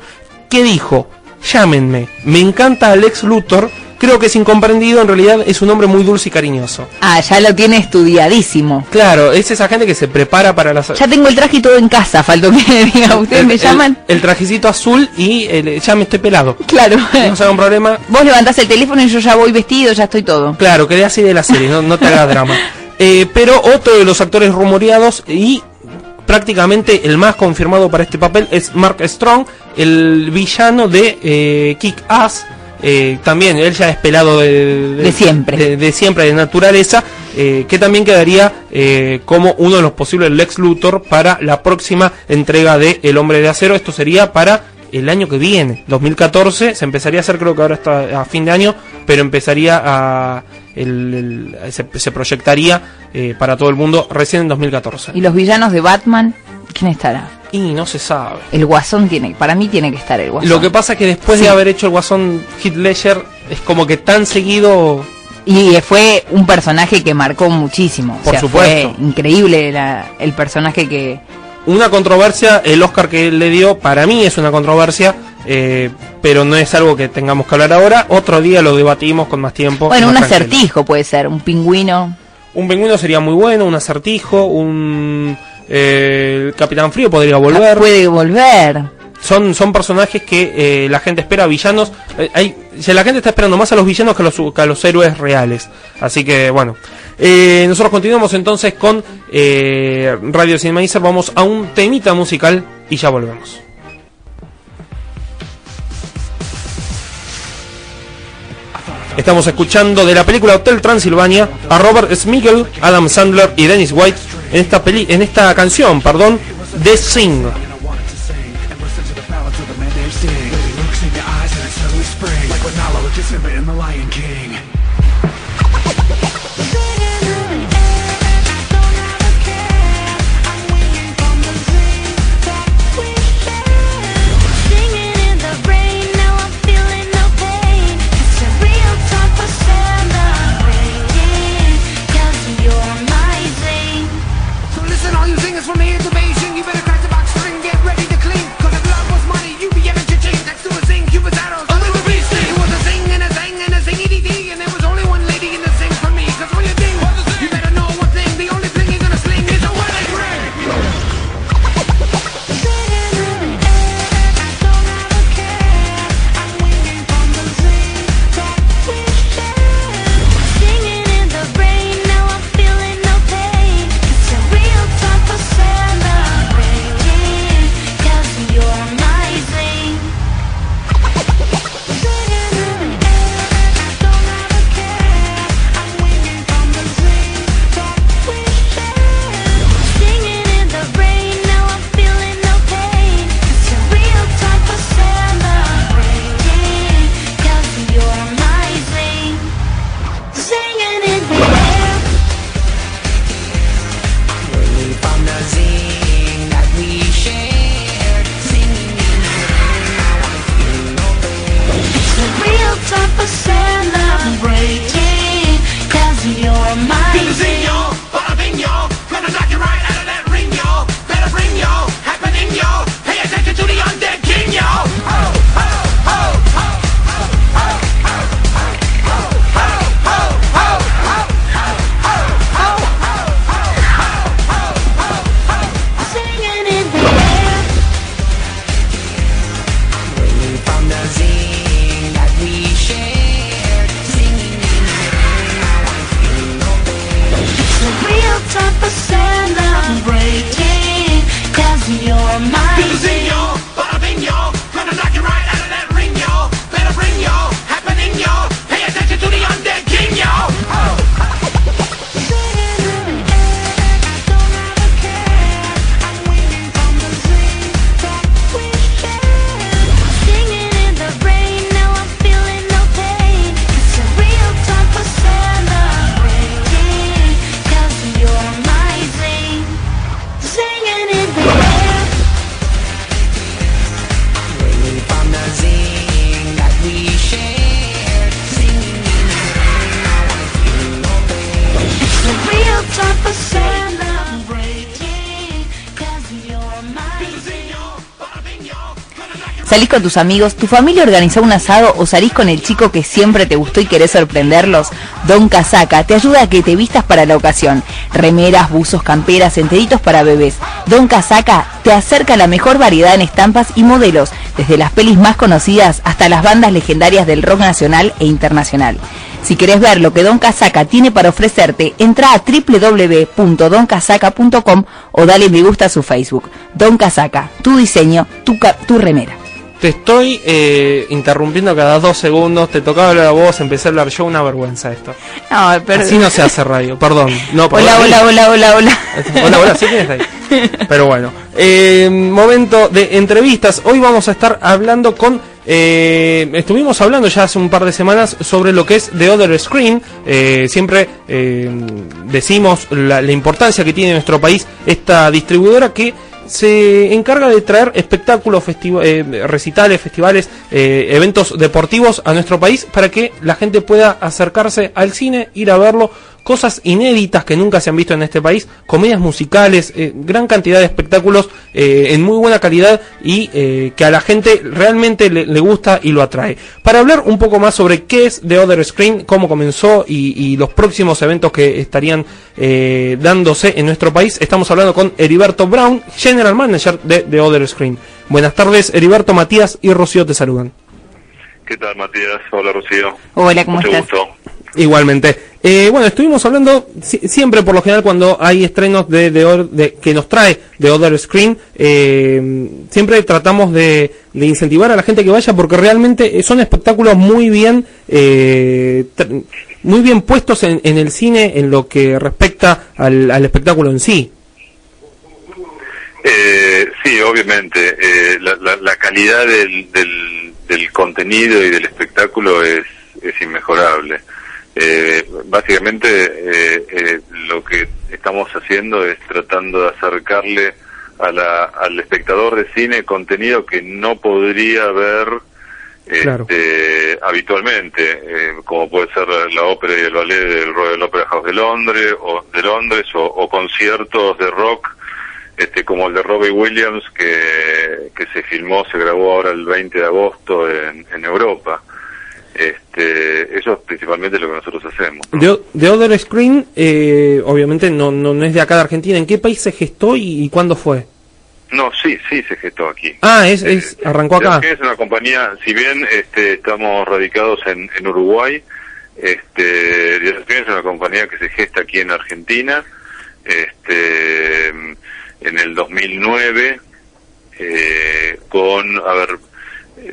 que dijo llámenme. Me encanta Alex Luthor. Creo que es incomprendido, en realidad es un hombre muy dulce y cariñoso. Ah, ya lo tiene estudiadísimo. Claro, es esa gente que se prepara para las... Ya tengo el traje y todo en casa, faltó que diga, ustedes el- me el- llaman. El, trajecito azul y el- ya me estoy pelado. Claro. No se haga un problema. Vos levantás el teléfono y yo ya voy vestido, ya estoy todo. Claro, quedé así de la serie, no, no te hagas drama. Eh, pero otro de los actores rumoreados y prácticamente el más confirmado para este papel es Mark Strong, el villano de eh, Kick Ass. Eh, también él ya es pelado de, De siempre. de, de siempre, de naturaleza, eh, que también quedaría eh, como uno de los posibles Lex Luthor para la próxima entrega de El Hombre de Acero. Esto sería para el año que viene, 2014. Se empezaría a hacer, creo que ahora está a fin de año, pero empezaría a. el- el- se, se proyectaría eh, para todo el mundo recién en 2014. Y los villanos de Batman, ¿quién estará? Y no se sabe. El Guasón tiene, para mí tiene que estar el Guasón. Lo que pasa es que después de haber hecho el Guasón Hit Ledger, es como que tan seguido Y fue un personaje que marcó muchísimo. O Por sea, supuesto. Fue increíble la- el personaje que... Una controversia, el Oscar que él le dio, para mí es una controversia, eh, pero no es algo que tengamos que hablar ahora. Otro día lo debatimos con más tiempo. Bueno, más un tranquilo. acertijo puede ser, un pingüino. Un pingüino sería muy bueno, un acertijo, un eh, el Capitán Frío podría volver. Puede volver. Son, son personajes que eh, la gente espera, villanos. eh, hay, la gente está esperando más a los villanos que a los, que a los héroes reales. Así que bueno. Eh, nosotros continuamos entonces con eh, Radio Cinema Vamos a un temita musical y ya volvemos. Estamos escuchando de la película Hotel Transilvania a Robert Smigel, Adam Sandler y Dennis White en esta peli en esta canción, perdón, The Sing. Salís con tus amigos, tu familia organizó un asado o salís con el chico que siempre te gustó y querés sorprenderlos, Don Casaca te ayuda a que te vistas para la ocasión. Remeras, buzos, camperas, enteritos para bebés. Don Casaca te acerca la mejor variedad en estampas y modelos, desde las pelis más conocidas hasta las bandas legendarias del rock nacional e internacional. Si querés ver lo que Don Casaca tiene para ofrecerte, entra a www.doncasaca.com o dale me gusta a su Facebook. Don Casaca, tu diseño, tu, tu remera. Te estoy eh, interrumpiendo cada dos segundos, te tocaba hablar a vos, empecé a hablar yo, una vergüenza esto. No, pero... Así no se hace radio, perdón. No, perdón. Hola, hola, hola, hola, hola. Hola, hola, ¿sí quién ahí? Pero bueno, eh, momento de entrevistas. Hoy vamos a estar hablando con. eh, estuvimos hablando ya hace un par de semanas sobre lo que es The Other Screen. Eh, siempre eh, decimos la, la importancia que tiene en nuestro país esta distribuidora que se encarga de traer espectáculos, eh, recitales, festivales, eh, eventos deportivos a nuestro país para que la gente pueda acercarse al cine, ir a verlo, cosas inéditas que nunca se han visto en este país, comedias musicales, eh, gran cantidad de espectáculos eh, en muy buena calidad y eh, que a la gente realmente le, le gusta y lo atrae. Para hablar un poco más sobre qué es The Other Screen, cómo comenzó y, y los próximos eventos que estarían eh, dándose en nuestro país, estamos hablando con Heriberto Brown, General Manager de The Other Screen. Buenas tardes, Heriberto, Matías y Rocío te saludan. ¿Qué tal, Matías? Hola, Rocío. Hola, ¿cómo Mucho estás? gusto. Igualmente. Eh, bueno, estuvimos hablando si- siempre, por lo general, cuando hay estrenos de, de, de- que nos trae de Other Screen, eh, siempre tratamos de, incentivar a la gente que vaya porque realmente son espectáculos muy bien, eh, muy bien puestos en, en el cine en lo que respecta al, al espectáculo en sí. Eh, sí, obviamente. eh, la, la- la calidad del, del, del contenido y del espectáculo es, es inmejorable. Eh, básicamente, eh, eh, lo que estamos haciendo es tratando de acercarle a la, al espectador de cine contenido que no podría ver Claro. este, habitualmente, eh, como puede ser la ópera y el ballet del Royal Opera House de Londres o de Londres o, o conciertos de rock este como el de Robbie Williams que, que se filmó, se grabó ahora el 20 de agosto en, en Europa. Este, eso es principalmente lo que nosotros hacemos. The, The Other Screen, eh, obviamente no, no, no es de acá de Argentina. ¿En qué país se gestó y, y cuándo fue? No, sí, sí se gestó aquí. Ah, es, es arrancó acá. Es una compañía, si bien este, estamos radicados en, en Uruguay, este, Diaspin es una compañía que se gesta aquí en Argentina, este, en el 2009, eh, con, a ver,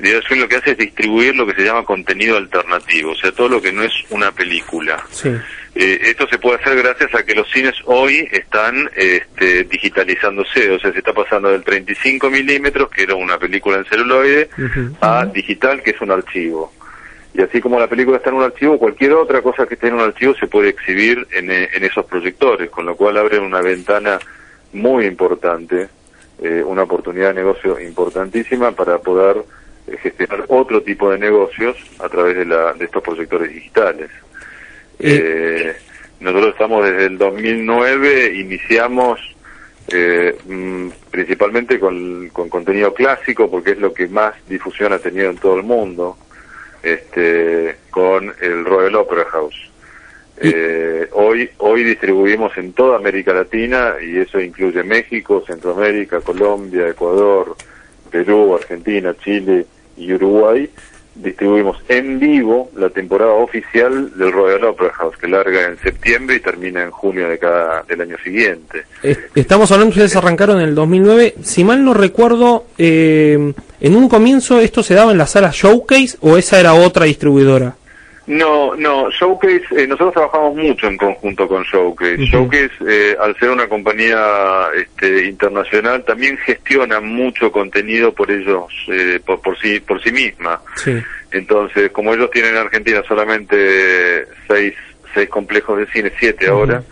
Diaspin lo que hace es distribuir lo que se llama contenido alternativo, o sea, todo lo que no es una película. Sí. Eh, esto se puede hacer gracias a que los cines hoy están este, digitalizándose, o sea, se está pasando del 35 milímetros, que era una película en celuloide, a digital, que es un archivo. Y así como la película está en un archivo, cualquier otra cosa que esté en un archivo se puede exhibir en, eh, en esos proyectores, con lo cual abre una ventana muy importante, eh, una oportunidad de negocio importantísima para poder gestionar otro tipo de negocios a través de, la, de estos proyectores digitales. Eh, nosotros estamos desde el 2009, iniciamos eh, mm, principalmente con, con contenido clásico, porque es lo que más difusión ha tenido en todo el mundo, este, con el Royal Opera House. Eh, hoy, hoy distribuimos en toda América Latina y eso incluye México, Centroamérica, Colombia, Ecuador, Perú, Argentina, Chile y Uruguay. Distribuimos en vivo la temporada oficial del Royal Opera House, que larga en septiembre y termina en junio de cada, del año siguiente. Eh, Estamos hablando, ustedes arrancaron en el 2009. Si mal no recuerdo, eh, en un comienzo esto se daba en la sala Showcase o esa era otra distribuidora. No, no, Showcase, eh, nosotros trabajamos mucho en conjunto con Showcase. Showcase, eh, al ser una compañía este, internacional, también gestiona mucho contenido por ellos, eh, por, por sí, por sí misma. Sí. Entonces, como ellos tienen en Argentina solamente seis, seis complejos de cine, siete ahora,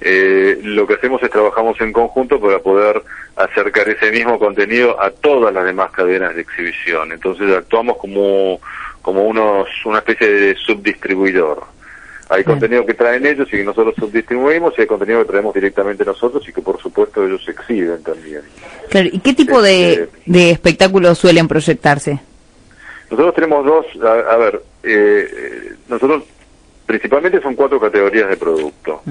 eh, lo que hacemos es trabajamos en conjunto para poder acercar ese mismo contenido a todas las demás cadenas de exhibición. Entonces actuamos como, como unos, una especie de subdistribuidor. Hay contenido que traen ellos y que nosotros subdistribuimos y hay contenido que traemos directamente nosotros y que por supuesto ellos exhiben también. Claro, ¿y qué tipo de, de espectáculos suelen proyectarse? Nosotros tenemos dos, a, a ver, eh, nosotros principalmente son cuatro categorías de producto.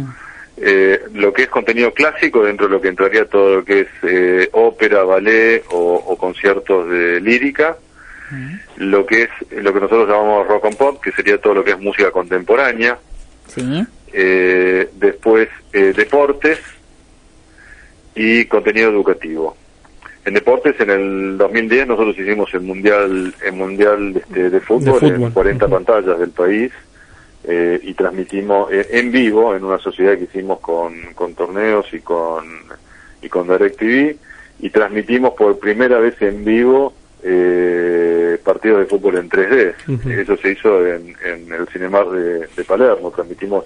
Eh, lo que es contenido clásico, dentro de lo que entraría todo lo que es eh, ópera, ballet o, o conciertos de lírica. Lo que es lo que nosotros llamamos rock and pop, que sería todo lo que es música contemporánea. Sí. Eh, después eh, deportes y contenido educativo. En deportes, en el 2010 nosotros hicimos el mundial, el mundial este, de, fútbol fútbol. en 40 pantallas del país eh, y transmitimos eh, en vivo en una sociedad que hicimos con, con torneos y con y con DirecTV y transmitimos por primera vez en vivo eh, partidos de fútbol en 3D. Ujú. Eso se hizo en, en el Cinemar de, de Palermo. Transmitimos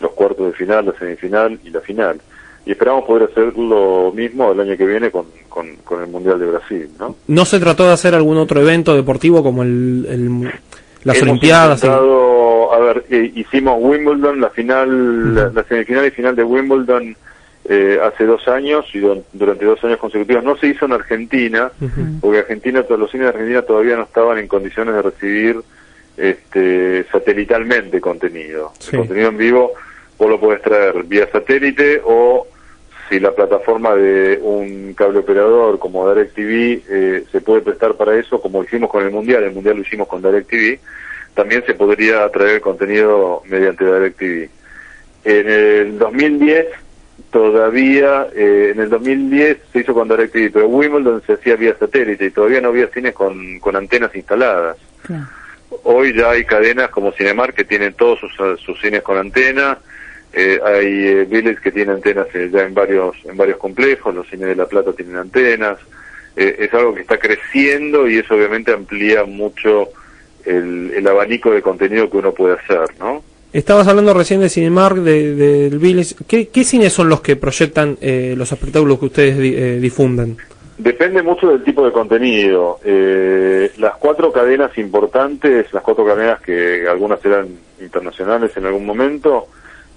los cuartos de final, la semifinal y la final. Y esperamos poder hacer lo mismo el año que viene con, con, con el Mundial de Brasil, ¿no? ¿No se trató de hacer algún otro evento deportivo como el, el- las Hemos Olimpiadas? intentado, a ver, eh, hicimos Wimbledon, la final, la, la semifinal y final de Wimbledon eh, hace dos años y don- durante dos años consecutivos. No se hizo en Argentina, porque Argentina, los cines de Argentina todavía no estaban en condiciones de recibir este, satelitalmente contenido. Sí. El contenido en vivo vos lo podés traer vía satélite o si la plataforma de un cable operador como DirecTV eh, se puede prestar para eso, como hicimos con el Mundial, el Mundial lo hicimos con DirecTV, también se podría traer contenido mediante DirecTV. En el 2010 todavía, eh, en el 2010 se hizo con DirecTV, pero Wimbledon se hacía vía satélite y todavía no había cines con, con antenas instaladas. Hoy ya hay cadenas como Cinemark que tienen todos sus, sus cines con antena, eh, hay eh, Village que tiene antenas eh, ya en varios en varios complejos, los cines de La Plata tienen antenas, eh, es algo que está creciendo y eso obviamente amplía mucho el, el abanico de contenido que uno puede hacer, ¿no? Estabas hablando recién de Cinemark, de- del Village. ¿Qué, ¿Qué cines son los que proyectan eh, los espectáculos que ustedes di- eh, difunden? Depende mucho del tipo de contenido. Eh, las cuatro cadenas importantes, las cuatro cadenas que algunas eran internacionales en algún momento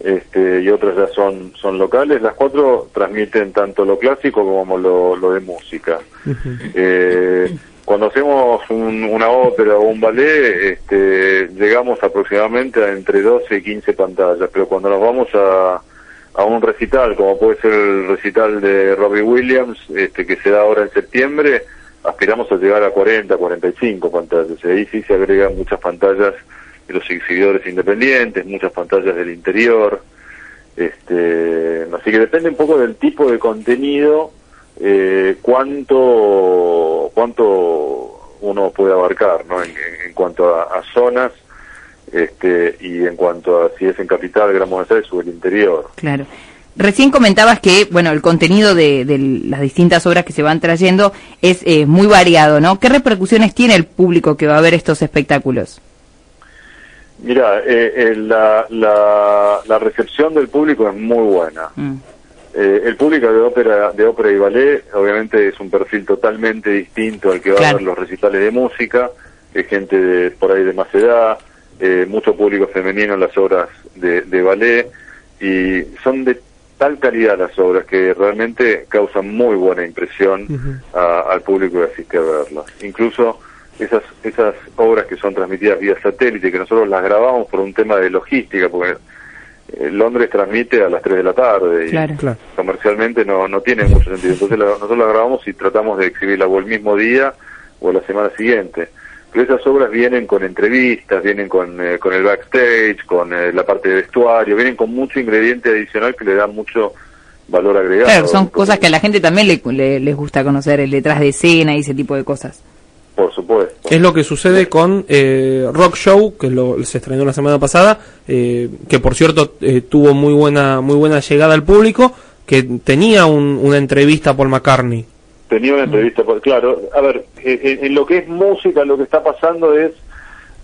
este, y otras ya son, son locales, las cuatro transmiten tanto lo clásico como lo, lo de música. Eh, cuando hacemos un- una ópera o un ballet, este, llegamos aproximadamente a entre 12 y 15 pantallas, pero cuando nos vamos a, a un recital, como puede ser el recital de Robbie Williams, este, que se da ahora en septiembre, aspiramos a llegar a 40, 45 pantallas. Y ahí sí se agregan muchas pantallas de los exhibidores independientes, muchas pantallas del interior. Este, así que depende un poco del tipo de contenido, eh, cuánto, cuánto uno puede abarcar, ¿no? En, en cuanto a, a zonas, este, y en cuanto a si es en capital, Gran Buenos Aires o el interior. Claro. Recién comentabas que, bueno, el contenido de, de las distintas obras que se van trayendo es eh, muy variado, ¿no? ¿Qué repercusiones tiene el público que va a ver estos espectáculos? Mira, eh, eh, la, la, la recepción del público es muy buena. Eh, el público de ópera, de ópera y ballet, obviamente es un perfil totalmente distinto al que va a ver los recitales de música, es gente de, por ahí de más edad, eh, mucho público femenino en las obras de, de ballet, y son de tal calidad las obras que realmente causan muy buena impresión a- al público que asiste a verlas. Incluso esas esas obras que son transmitidas vía satélite, que nosotros las grabamos por un tema de logística, porque Londres transmite a las 3 de la tarde y Claro. comercialmente no, no tiene mucho sentido. Entonces la- nosotros la grabamos y tratamos de exhibirla o el mismo día o la semana siguiente. Pero esas obras vienen con entrevistas, vienen con, eh, con el backstage, con eh, la parte de vestuario, vienen con mucho ingrediente adicional que le da mucho valor agregado. Claro, son cosas que a la gente también le, le- les gusta conocer, el detrás de escena y ese tipo de cosas. Por supuesto. Es lo que sucede con eh, Rock Show, que lo, se estrenó la semana pasada, eh, que por cierto eh, tuvo muy buena muy buena llegada al público, que tenía un- una entrevista Paul McCartney. Tenía una entrevista, por, claro, a ver, eh, en, en lo que es música lo que está pasando es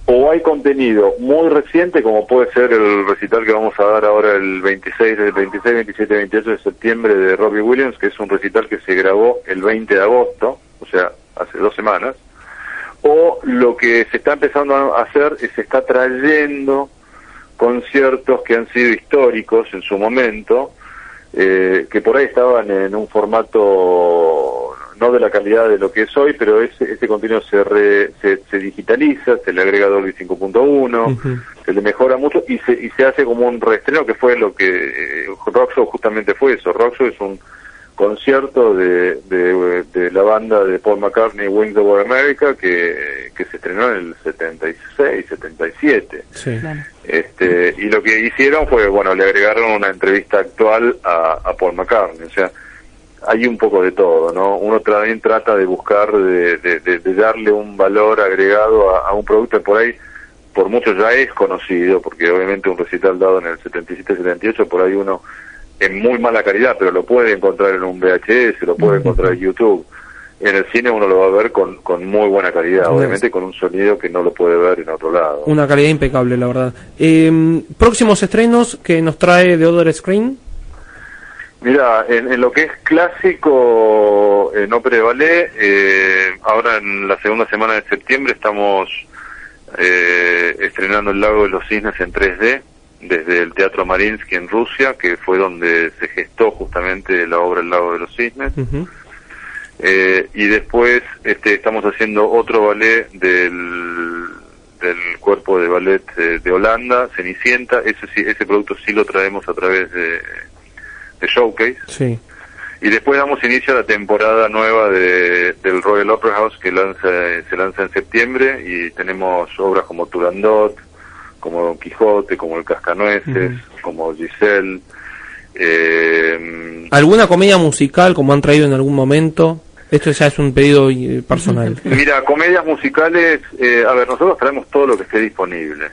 o hay contenido muy reciente como puede ser el recital que vamos a dar ahora el 26, el 26, 27, 28 de septiembre de Robbie Williams, que es un recital que se grabó el 20 de agosto, o sea, hace dos semanas, lo que se está empezando a hacer es se está trayendo conciertos que han sido históricos en su momento, eh, que por ahí estaban en un formato no de la calidad de lo que es hoy, pero ese, ese contenido se, re- se, se digitaliza, se le agrega Dolby 5.1, se le mejora mucho y se, y se hace como un reestreno que fue lo que eh, Rock Show justamente fue eso. Rock Show es un concierto de, de, de la banda de Paul McCartney Wings Over America que, que se estrenó en el 76, 77. Sí. Este, y lo que hicieron fue, bueno, le agregaron una entrevista actual a, a Paul McCartney. O sea, hay un poco de todo, ¿no? Uno también trata de buscar, de, de- de- de darle un valor agregado a, a un producto que por ahí, por mucho ya es conocido, porque obviamente un recital dado en el 77-78, por ahí uno en muy mala calidad, pero lo puede encontrar en un VHS, lo puede encontrar en YouTube. En el cine uno lo va a ver con, con muy buena calidad, obviamente con un sonido que no lo puede ver en otro lado. Una calidad impecable, la verdad. Eh, próximos estrenos que nos trae The Other Screen. Mira, en, en lo que es clásico ópera de ballet, eh, ahora en la segunda semana de septiembre estamos eh, estrenando El Lago de los Cisnes en 3D desde el Teatro Marinsky en Rusia, que fue donde se gestó justamente la obra El Lago de los Cisnes. Eh, y después este, estamos haciendo otro ballet del, del cuerpo de ballet eh, de Holanda, Cenicienta. Ese, sí- ese producto sí lo traemos a través de, de Showcase. Sí. Y después damos inicio a la temporada nueva de, del Royal Opera House que lanza, se lanza en septiembre y tenemos obras como Turandot, como Don Quijote, como El Cascanueces, como Giselle. Eh, ¿Alguna comedia musical como han traído en algún momento? Esto ya es un pedido eh, personal. mira, comedias musicales, eh, a ver, nosotros traemos todo lo que esté disponible.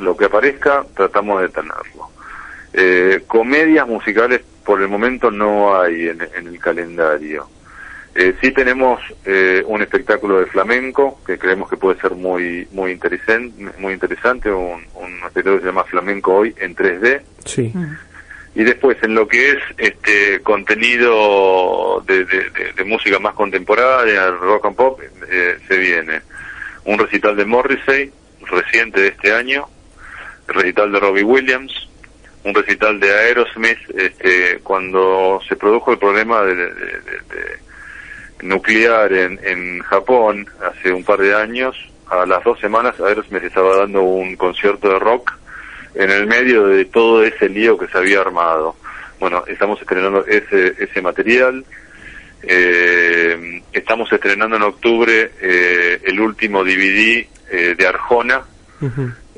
Lo que aparezca, tratamos de tenerlo. Eh, comedias musicales, por el momento, no hay en, en el calendario. Eh, sí tenemos eh, un espectáculo de flamenco que creemos que puede ser muy muy interesante, muy interesante, un, un espectáculo que se llama Flamenco Hoy en 3D. Sí. Y después, en lo que es este contenido de, de- de- de música más contemporánea, rock and pop, eh, se viene un recital de Morrissey, reciente de este año, el recital de Robbie Williams, un recital de Aerosmith, este, cuando se produjo el problema de, de- de- de- nuclear en, en Japón hace un par de años, a las dos semanas Aerosmith estaba dando un concierto de rock en el medio de todo ese lío que se había armado. Bueno, estamos estrenando ese, ese material. Eh, estamos estrenando en octubre eh, el último DVD eh, de Arjona,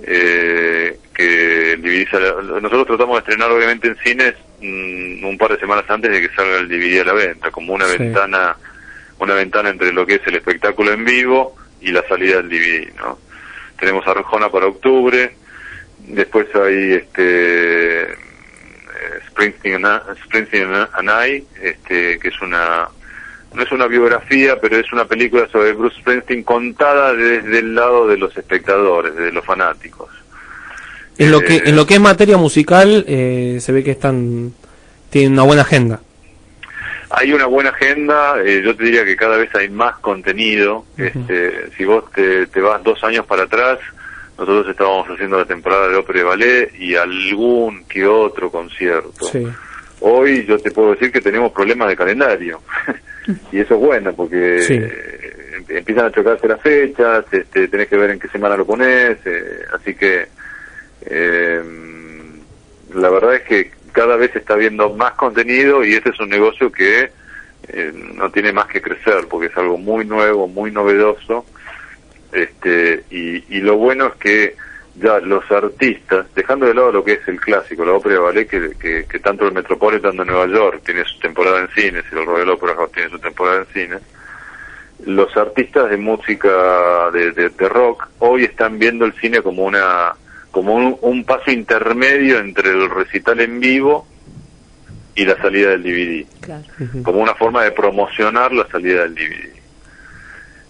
eh, que el DVD sale- nosotros tratamos de estrenar obviamente en cines mm, un par de semanas antes de que salga el DVD a la venta, como una Sí. ventana una ventana entre lo que es el espectáculo en vivo y la salida del DVD, ¿no? Tenemos Arjona para octubre, después hay este Springsteen and, Springsteen and I, este, que es una no es una biografía, pero es una película sobre Bruce Springsteen contada desde el lado de los espectadores, de los fanáticos. En lo que Eh, en lo que es materia musical eh, se ve que están tienen una buena agenda. Hay una buena agenda, eh, yo te diría que cada vez hay más contenido. este, si vos te, te vas dos años para atrás, nosotros estábamos haciendo la temporada de ópera y ballet y algún que otro concierto. Sí. Hoy yo te puedo decir que tenemos problemas de calendario. y eso es bueno porque Sí. eh, em- empiezan a chocarse las fechas, este, tenés que ver en qué semana lo pones, eh, así que eh, la verdad es que cada vez está viendo más contenido y este es un negocio que eh, no tiene más que crecer porque es algo muy nuevo, muy novedoso. Este y, lo bueno es que ya los artistas, dejando de lado lo que es el clásico, la ópera de ballet, que, que, tanto el Metropolitan de Nueva York tiene su temporada en cines y el Royal Opera House tiene su temporada en cines, los artistas de música de- de rock hoy están viendo el cine como una como un, un paso intermedio entre el recital en vivo y la salida del DVD, como una forma de promocionar la salida del DVD.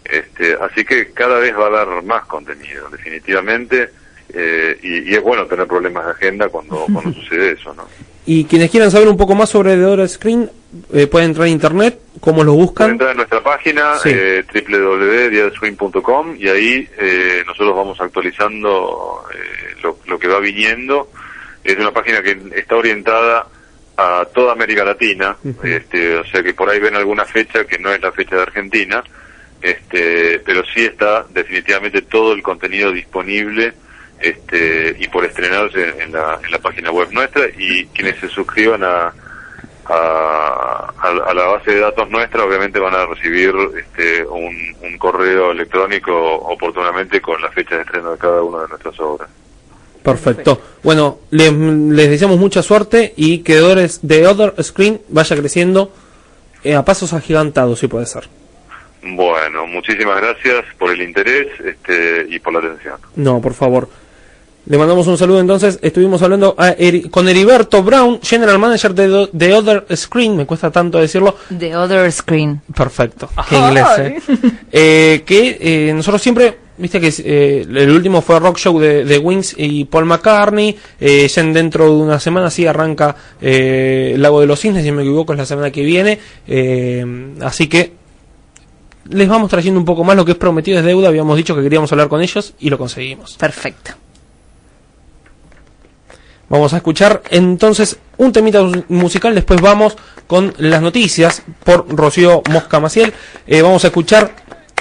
Este, así que cada vez va a haber más contenido, definitivamente, eh, y, y es bueno tener problemas de agenda cuando, cuando sucede eso, ¿no? Y quienes quieran saber un poco más sobre The Other Screen eh, pueden entrar a internet ¿Cómo lo Pueden buscan? entrar en nuestra página Sí. eh, www.diadeswing.com y ahí eh, nosotros vamos actualizando eh, lo, lo que va viniendo. Es una página que está orientada a toda América Latina, este, o sea que por ahí ven alguna fecha que no es la fecha de Argentina, este, pero sí está definitivamente todo el contenido disponible este, y por estrenarse en, en la, en la página web nuestra y quienes se suscriban a, a, a- la base de datos nuestra obviamente van a recibir este, un, un correo electrónico oportunamente con la fecha de estreno de cada una de nuestras obras. Perfecto. Bueno, les, les deseamos mucha suerte y que The Other- The Other Screen vaya creciendo eh, a pasos agigantados, si puede ser. Bueno, muchísimas gracias por el interés este, y por la atención. No, por favor. Le mandamos un saludo entonces. Estuvimos hablando a Eri- con Heriberto Brown, General Manager de The Other Screen. Me cuesta tanto decirlo. The Other Screen. Perfecto. Qué inglés, eh. Eh, que eh, nosotros siempre, viste que eh, el último fue Rock Show de, de Wings y Paul McCartney. Eh, ya en- dentro de una semana sí arranca eh, el Lago de los Cisnes, si no me equivoco, es la semana que viene. Eh, así que les vamos trayendo un poco más lo que es prometido es deuda. Habíamos dicho que queríamos hablar con ellos y lo conseguimos. Perfecto. Vamos a escuchar entonces un temita mus- musical, después vamos con las noticias por Rocío Mosca Maciel. Eh, vamos a escuchar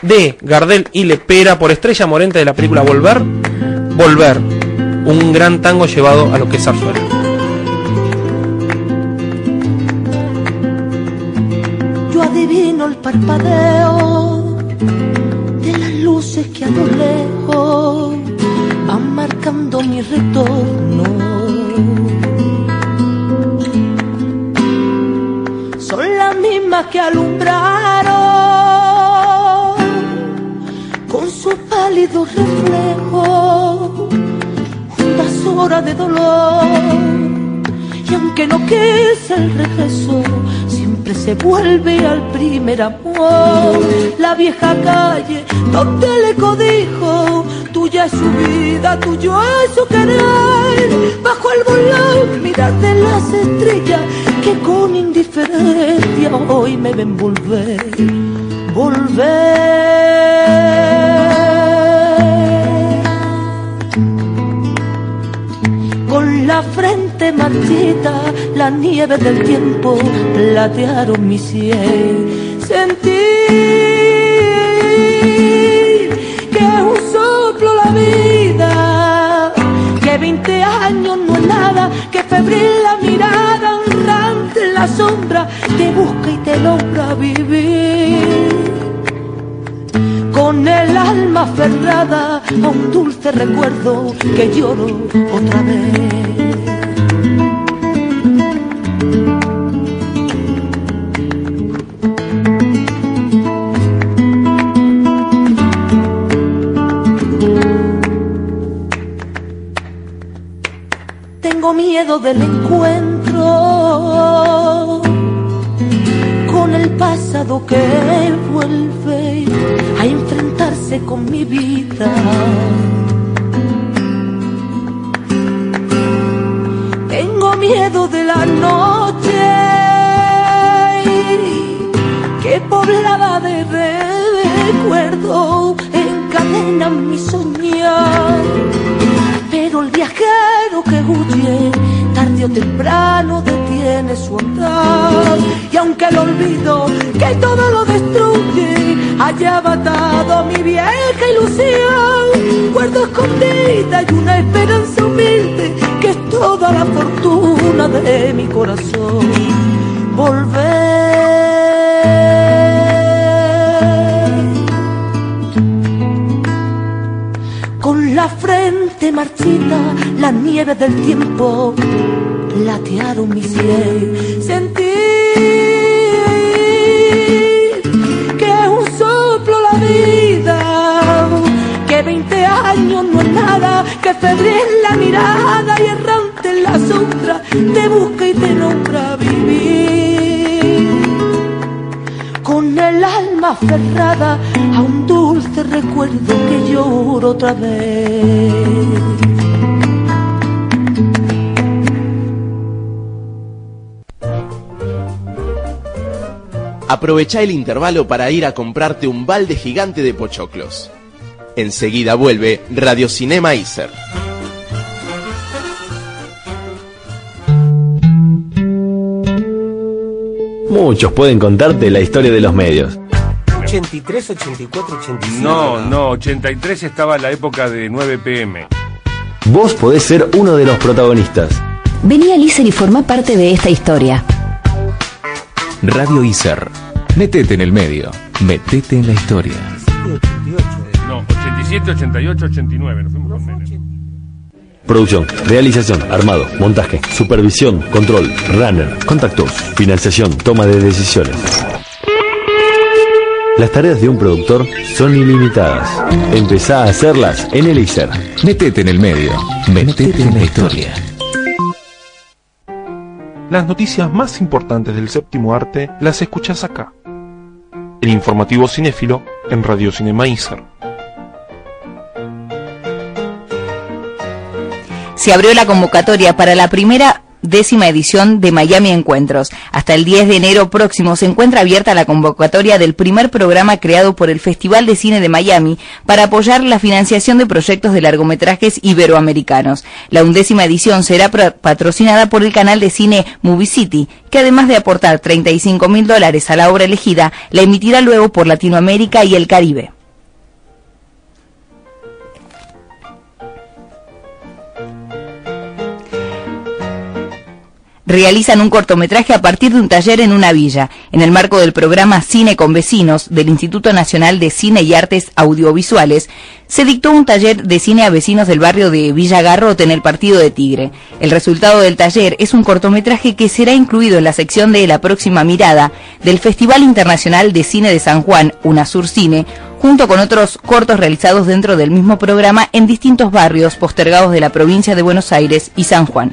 de Gardel y Lepera por Estrella Morente de la película Volver. Volver, un gran tango llevado a lo que es zarzuela. Yo adivino el parpadeo de las luces que a lo lejos van marcando mi retorno. Que alumbraron con su pálido reflejo juntas horas de dolor. Y aunque no quise el regreso, se vuelve al primer amor. La vieja calle donde el eco dijo, tuya es su vida, tuyo es su querer. Bajo el volante mirar de las estrellas que con indiferencia hoy me ven volver, volver. La frente marchita, la nieve del tiempo platearon mi sien. Sentí que es un soplo la vida, que 20 años no es nada, que febril la mirada, honrante en la sombra, te busca y te logra vivir con el alma aferrada a un dulce recuerdo que lloro otra vez. Miedo del encuentro con el pasado que vuelve a enfrentarse con mi vida. Tengo miedo de la noche que poblada de recuerdo encadena mi soñar. Pero el que huye, tarde o temprano detiene su andar. Y aunque el olvido que todo lo destruye, haya matado mi vieja ilusión, guardo escondida y una esperanza humilde que es toda la fortuna de mi corazón. Volver con la frente marchita, la nieve del tiempo latearon mi sien. Sentí que es un soplo la vida, que 20 años no es nada, que febril la mirada y errante en la sombra te busca y te nombra vivir con el alma aferrada a un dulce recuerdo que lloro otra vez. Aprovecha el intervalo para ir a comprarte un balde gigante de pochoclos. Enseguida vuelve Radio Cinema Iser. Muchos pueden contarte la historia de los medios. 83, 84, 85. No, no, 83 estaba la época de 9 pm. Vos podés ser uno de los protagonistas. Vení al ISER y forma parte de esta historia. Radio ISER. Metete en el medio. Metete en la historia. No, 87, 88, 89. Nos fuimos con nene. Producción, realización, armado, montaje, supervisión, control, runner, contactos, financiación, toma de decisiones. Las tareas de un productor son ilimitadas. Empezá a hacerlas en el ISER. Metete en el medio. Metete en la historia. Las noticias más importantes del séptimo arte las escuchás acá. El informativo cinéfilo en Radio Cinema se abrió la convocatoria para la primera décima edición de Miami Encuentros. Hasta el 10 de enero próximo se encuentra abierta la convocatoria del primer programa creado por el Festival de Cine de Miami para apoyar la financiación de proyectos de largometrajes iberoamericanos. La undécima edición será patrocinada por el canal de cine Movie City, que además de aportar 35 mil dólares a la obra elegida, la emitirá luego por Latinoamérica y el Caribe. Realizan un cortometraje a partir de un taller en una villa, en el marco del programa Cine con Vecinos del Instituto Nacional de Cine y Artes Audiovisuales, se dictó un taller de cine a vecinos del barrio de Villa Garrote en el Partido de Tigre. El resultado del taller es un cortometraje que será incluido en la sección de La próxima mirada del Festival Internacional de Cine de San Juan, UNASUR Cine, junto con otros cortos realizados dentro del mismo programa en distintos barrios postergados de la provincia de Buenos Aires y San Juan.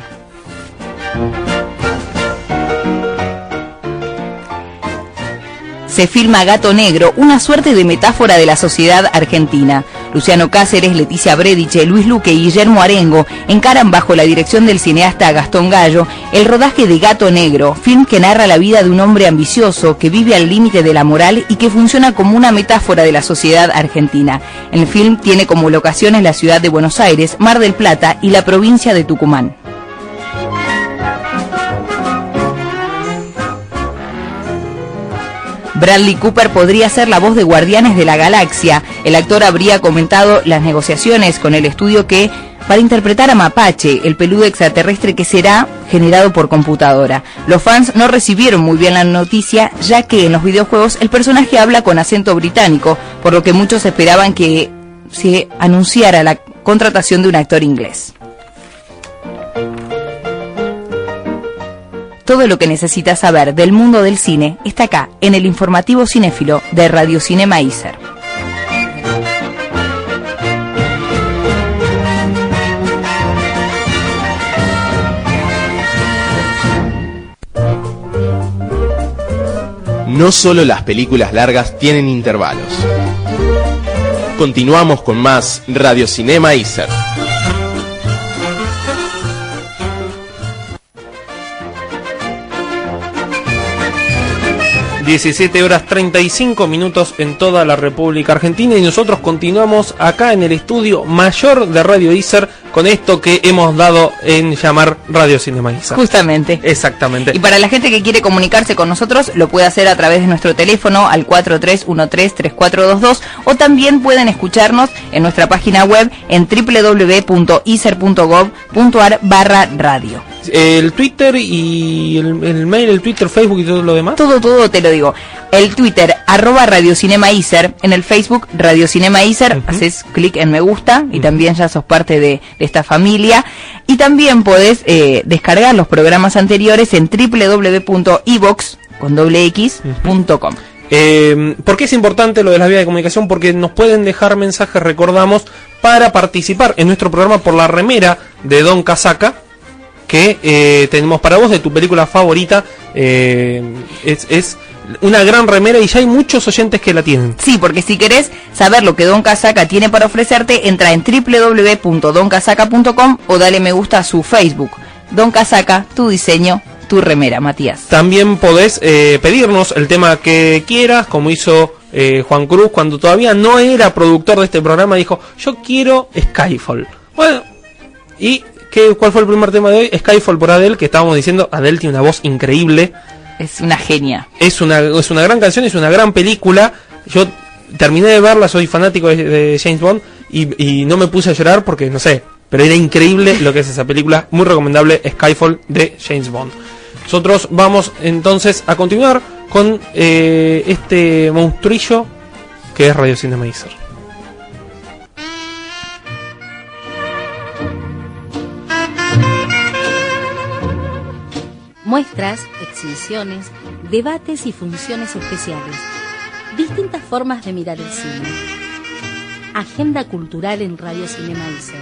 Se filma Gato Negro, una suerte de metáfora de la sociedad argentina. Luciano Cáceres, Leticia Brediche, Luis Luque y Guillermo Arengo encaran bajo la dirección del cineasta Gastón Gallo el rodaje de Gato Negro, film que narra la vida de un hombre ambicioso que vive al límite de la moral y que funciona como una metáfora de la sociedad argentina. El film tiene como locaciones la ciudad de Buenos Aires, Mar del Plata y la provincia de Tucumán. Bradley Cooper podría ser la voz de Guardianes de la Galaxia. El actor habría comentado las negociaciones con el estudio que para interpretar a Mapache, el peludo extraterrestre que será generado por computadora. Los fans no recibieron muy bien la noticia, ya que en los videojuegos el personaje habla con acento británico, por lo que muchos esperaban que se anunciara la contratación de un actor inglés. Todo lo que necesitas saber del mundo del cine está acá, en el informativo cinéfilo de Radio Cinema Iser. No solo las películas largas tienen intervalos. Continuamos con más Radio Cinema Iser. 17 horas 35 minutos en toda la República Argentina y nosotros continuamos acá en el estudio mayor de Radio Iser con esto que hemos dado en llamar Radio Cinema Iser. Justamente. Exactamente. Y para la gente que quiere comunicarse con nosotros, lo puede hacer a través de nuestro teléfono al 43133422 o también pueden escucharnos en nuestra página web en www.iser.gov.ar barra radio. El Twitter y el, el mail, el Twitter, Facebook y todo lo demás. Todo, todo te lo digo. El Twitter, arroba Radio Cinema Iser. En el Facebook, Radio Cinema Iser. Haces clic en me gusta y también ya sos parte de, de esta familia. Y también podés eh, descargar los programas anteriores en www.evox con doble x, punto com. Eh, ¿Por qué es importante lo de las vías de comunicación? Porque nos pueden dejar mensajes, recordamos, para participar en nuestro programa por la remera de Don Casaca que eh, tenemos para vos de tu película favorita. Eh, es, es una gran remera y ya hay muchos oyentes que la tienen. Sí, porque si querés saber lo que Don Casaca tiene para ofrecerte, entra en www.doncasaca.com o dale me gusta a su Facebook. Don Casaca, tu diseño, tu remera, Matías. También podés eh, pedirnos el tema que quieras, como hizo eh, Juan Cruz cuando todavía no era productor de este programa, dijo, yo quiero Skyfall. Bueno, ¿y qué, cuál fue el primer tema de hoy? Skyfall por Adele, que estábamos diciendo, Adele tiene una voz increíble. Es una genia. Es una, es una gran canción, es una gran película. Yo terminé de verla, soy fanático de, de James Bond y, y no me puse a llorar porque, no sé, pero era increíble lo que es esa película. Muy recomendable, Skyfall de James Bond. Nosotros vamos entonces a continuar con eh, este monstruillo que es Radio Cinema Iser. Muestras, exhibiciones, debates y funciones especiales. Distintas formas de mirar el cine. Agenda cultural en Radio Cinema Iser.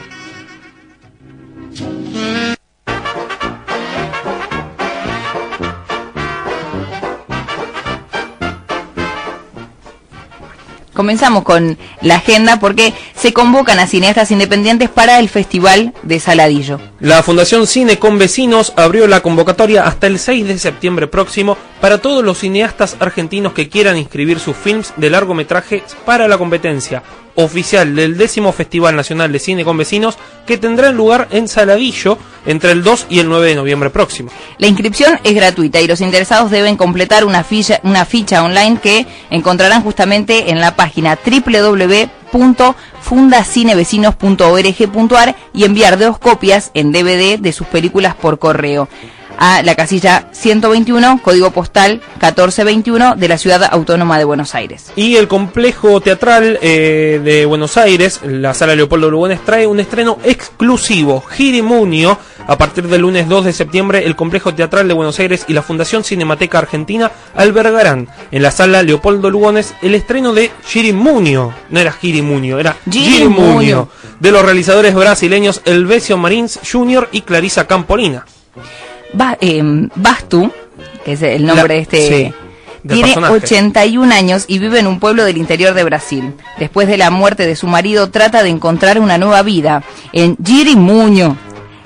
Comenzamos con la agenda porque se convocan a cineastas independientes para el Festival de Saladillo. La Fundación Cine con Vecinos abrió la convocatoria hasta el 6 de septiembre próximo para todos los cineastas argentinos que quieran inscribir sus films de largometraje para la competencia oficial del décimo Festival Nacional de Cine con Vecinos que tendrá lugar en Saladillo entre el 2 y el 9 de noviembre próximo. La inscripción es gratuita y los interesados deben completar una ficha, una ficha online que encontrarán justamente en la página www.fundacinevecinos.org.ar y enviar dos copias en DVD de sus películas por correo a la casilla 121, código postal 1421 de la Ciudad Autónoma de Buenos Aires. Y el complejo teatral eh, de Buenos Aires, la sala Leopoldo Lugones, trae un estreno exclusivo, Girimunio. A partir del lunes 2 de septiembre, el complejo teatral de Buenos Aires y la Fundación Cinemateca Argentina albergarán en la sala Leopoldo Lugones el estreno de Girimunio. No era Girimunio, era Girimunio. De los realizadores brasileños Elvesio Marins Jr. y Clarisa Campolina. Ba- eh, Bastu, que es el nombre La- de este... sí, Tiene personaje. 81 años y vive en un pueblo del interior de Brasil. Después de la muerte de su marido, trata de encontrar una nueva vida en Girimunho.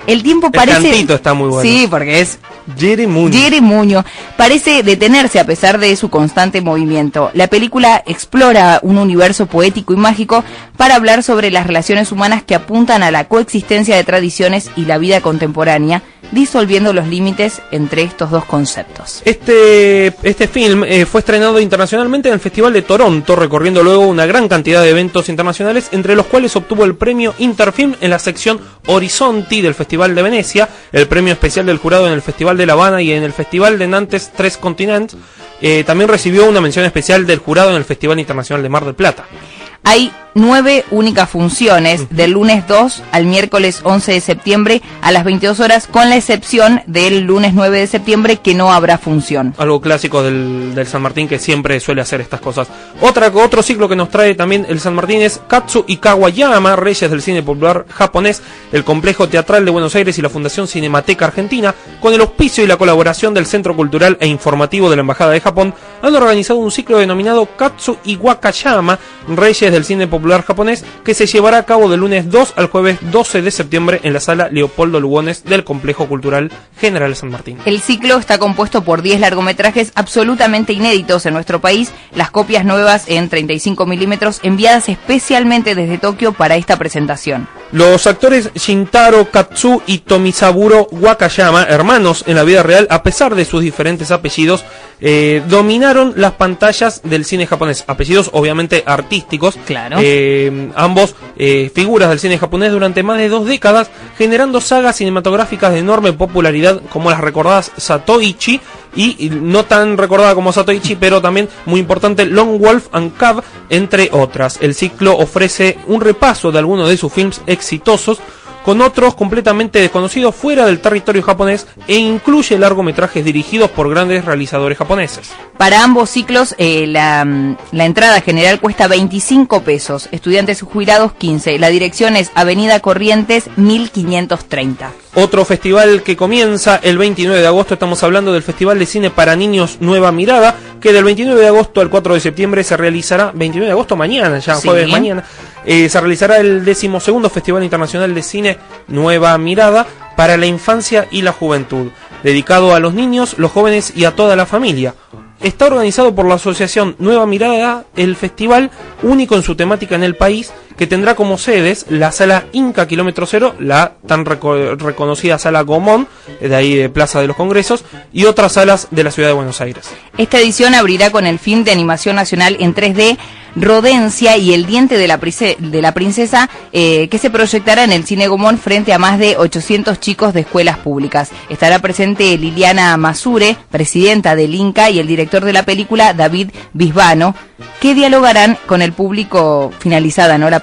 El tiempo El parece... cantito está muy bueno. Sí, porque es Girimunio. Girimunho parece detenerse a pesar de su constante movimiento. La película explora un universo poético y mágico para hablar sobre las relaciones humanas que apuntan a la coexistencia de tradiciones y la vida contemporánea, disolviendo los límites entre estos dos conceptos. Este, este film eh, fue estrenado internacionalmente en el Festival de Toronto, recorriendo luego una gran cantidad de eventos internacionales, entre los cuales obtuvo el premio Interfilm en la sección Horizonti del Festival de Venecia, el premio especial del jurado en el Festival de La Habana y en el Festival de Nantes Tres Continents. Eh, también recibió una mención especial del jurado en el Festival Internacional de Mar del Plata. Nueve únicas funciones del lunes 2 al miércoles 11 de septiembre a las 22 horas, con la excepción del lunes 9 de septiembre que no habrá función. algo clásico del, del San Martín que siempre suele hacer estas cosas. Otra, otro ciclo que nos trae también el San Martín es Katsu y Kawayama, Reyes del Cine Popular Japonés, el Complejo Teatral de Buenos Aires y la Fundación Cinemateca Argentina, con el auspicio y la colaboración del Centro Cultural e Informativo de la Embajada de Japón, han organizado un ciclo denominado Katsu y Wakayama, Reyes del Cine Popular Japonés, que se llevará a cabo del lunes 2 al jueves 12 de septiembre en la sala Leopoldo Lugones del Complejo Cultural General San Martín. El ciclo está compuesto por 10 largometrajes absolutamente inéditos en nuestro país, las copias nuevas en 35 milímetros enviadas especialmente desde Tokio para esta presentación. Los actores Shintaro Katsu y Tomisaburo Wakayama, hermanos en la vida real, a pesar de sus diferentes apellidos, eh, dominaron las pantallas del cine japonés. Apellidos obviamente artísticos. Claro. Eh, ambos eh, figuras del cine japonés durante más de dos décadas, generando sagas cinematográficas de enorme popularidad como las recordadas Satoichi y no tan recordada como Satoichi, pero también muy importante Long Wolf and Cub, entre otras. El ciclo ofrece un repaso de algunos de sus films exitosos con otros completamente desconocidos fuera del territorio japonés e incluye largometrajes dirigidos por grandes realizadores japoneses. Para ambos ciclos, eh, la, mm, la entrada general cuesta 25 pesos, estudiantes jubilados 15. La dirección es Avenida Corrientes 1530. Otro festival que comienza el 29 de agosto, estamos hablando del Festival de Cine para Niños Nueva Mirada, que del 29 de agosto al 4 de septiembre se realizará, 29 de agosto mañana, ya Sí. jueves mañana, eh, se realizará el decimosegundo Festival Internacional de Cine Nueva Mirada para la infancia y la juventud. dedicado a los niños, los jóvenes y a toda la familia. Está organizado por la asociación Nueva Mirada, el festival único en su temática en el país, que tendrá como sedes la sala Inca Kilómetro Cero, la tan reco- reconocida sala Gomón, de ahí de Plaza de los Congresos, y otras salas de la ciudad de Buenos Aires. Esta edición abrirá con el film de animación nacional en 3D Rodencia y el diente de la, price- de la princesa eh, que se proyectará en el Cine Gomón frente a más de 800 chicos de escuelas públicas. Estará presente Liliana Masure, presidenta del Inca, y el director de la película, David Bisbano, que dialogarán con el público finalizada ¿no? la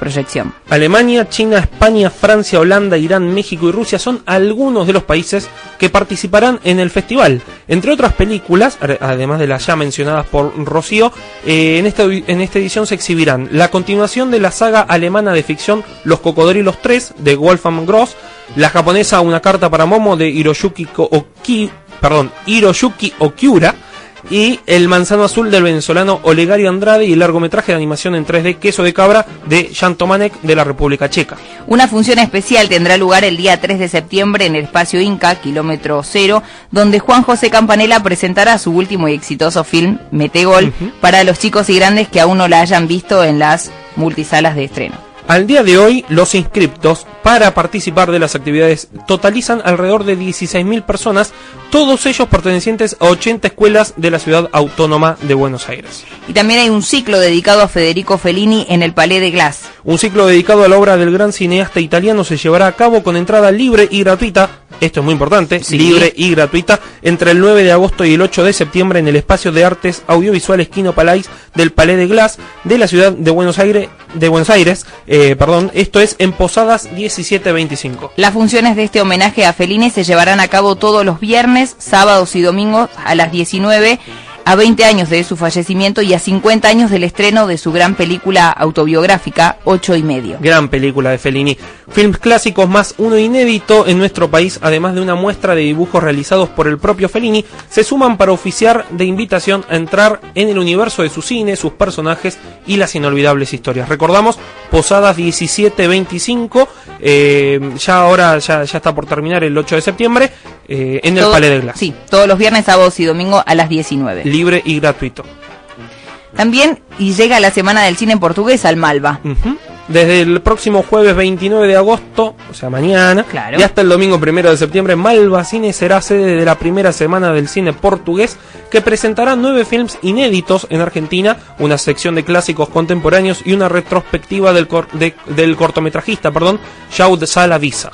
Alemania, China, España, Francia, Holanda, Irán, México y Rusia son algunos de los países que participarán en el festival. Entre otras películas, además de las ya mencionadas por Rocío, eh, en, esta, en esta edición se exhibirán la continuación de la saga alemana de ficción Los Cocodrilos 3 de Wolfgang Gross, la japonesa Una carta para Momo de Hiroyuki Oki, perdón, Hiroyuki y El manzano azul del venezolano Olegario Andrade y el largometraje de animación en 3D Queso de cabra de Jan Tomanek de la República Checa. Una función especial tendrá lugar el día 3 de septiembre en el espacio Inca, kilómetro cero, donde Juan José Campanella presentará su último y exitoso film, Metegol, para los chicos y grandes que aún no la hayan visto en las multisalas de estreno. Al día de hoy, los inscriptos para participar de las actividades totalizan alrededor de 16.000 personas, todos ellos pertenecientes a 80 escuelas de la ciudad autónoma de Buenos Aires. Y también hay un ciclo dedicado a Federico Fellini en el Palais de Glass. Un ciclo dedicado a la obra del gran cineasta italiano se llevará a cabo con entrada libre y gratuita, esto es muy importante, libre y gratuita, entre el 9 de agosto y el 8 de septiembre en el espacio de artes audiovisuales Kino Palais del Palais de Glass de la ciudad de Buenos Aires, de Buenos Aires, eh, perdón, esto es en Posadas 1725. Las funciones de este homenaje a Fellini se llevarán a cabo todos los viernes, sábados y domingos a las 19 a 20 años de su fallecimiento y a 50 años del estreno de su gran película autobiográfica, Ocho y medio. Gran película de Fellini. Films clásicos más uno inédito en nuestro país, además de una muestra de dibujos realizados por el propio Fellini, se suman para oficiar de invitación a entrar en el universo de su cine, sus personajes y las inolvidables historias. Recordamos, Posadas 1725, eh, ya ahora ya, ya está por terminar el 8 de septiembre, eh, en el Palais de Glass. Sí, todos los viernes, sábados y domingos a las 19. Libre y gratuito. También, y llega la Semana del Cine en Portugués al Malva. Desde el próximo jueves 29 de agosto, o sea, mañana, Claro. y hasta el domingo 1 de septiembre, Malva Cine será sede de la primera semana del cine portugués que presentará nueve films inéditos en Argentina, una sección de clásicos contemporáneos y una retrospectiva del, cor- de- del cortometrajista, perdón, Jaud Sala Visa.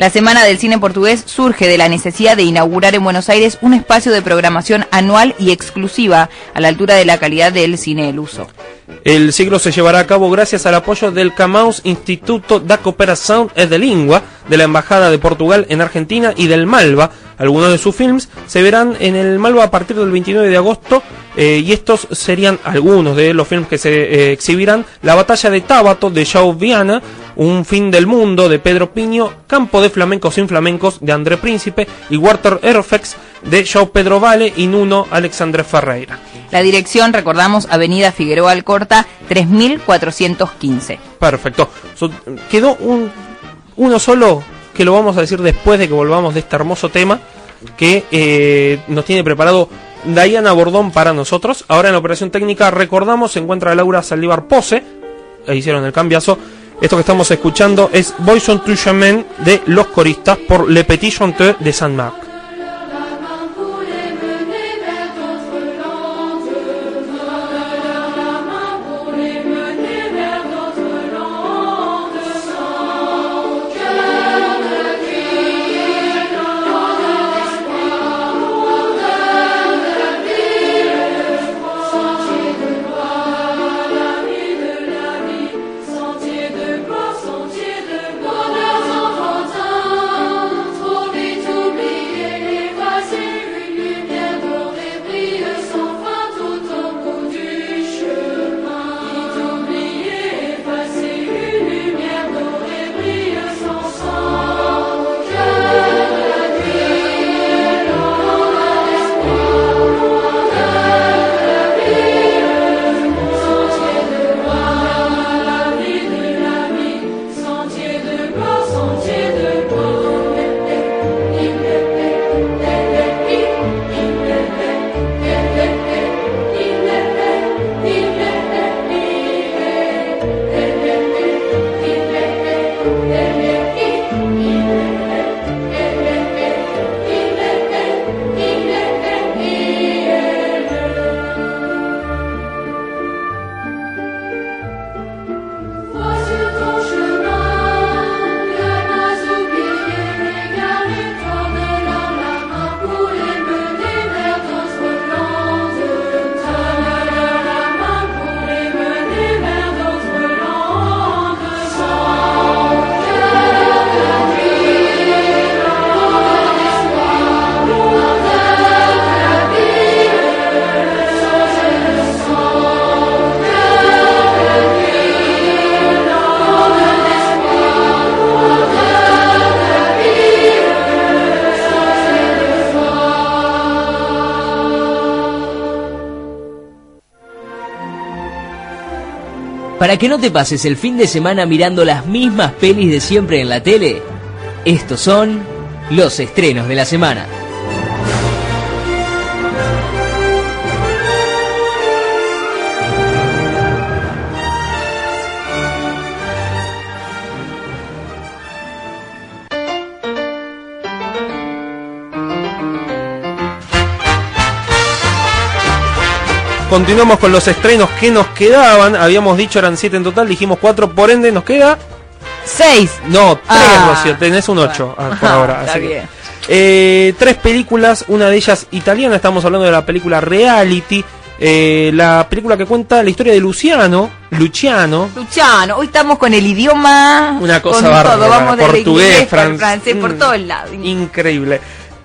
La Semana del Cine Portugués surge de la necesidad de inaugurar en Buenos Aires un espacio de programación anual y exclusiva a la altura de la calidad del cine del uso. El ciclo se llevará a cabo gracias al apoyo del Camaus Instituto da Cooperação e de Língua de la Embajada de Portugal en Argentina y del Malva. Algunos de sus films se verán en el Malva a partir del 29 de agosto eh, y estos serían algunos de los films que se eh, exhibirán. La batalla de Tábato de João Viana, Un fin del mundo de Pedro Piño, Campo de flamencos sin flamencos de André Príncipe y Water Aerofex de João Pedro Vale y Nuno Alexandre Ferreira. La dirección, recordamos, Avenida Figueroa Alcorta, 3415. Perfecto. So- quedó un, uno solo que lo vamos a decir después de que volvamos de este hermoso tema que eh, nos tiene preparado Diana Bordón para nosotros. Ahora en la operación técnica recordamos se encuentra Laura Saldívar Pose. Ahí hicieron el cambiazo. Esto que estamos escuchando es Boys on Chemin de Los Coristas por Le Petit Chanteur de Saint-Marc. Para que no te pases el fin de semana mirando las mismas pelis de siempre en la tele, estos son los estrenos de la semana. Continuamos con los estrenos que nos quedaban. Habíamos dicho eran 7 en total, dijimos 4, por ende nos queda 6. No, 3, Ah. Rocío, tenés un 8 por Ajá, ahora. está así que-. Eh, tres películas, una de ellas italiana, estamos hablando de la película Reality, eh, la película que cuenta la historia de Luciano, Luciano, Luciano, hoy estamos con el idioma. Una cosa bárbara, todo, vamos portugués, francés, por mm, todos lados. increíble.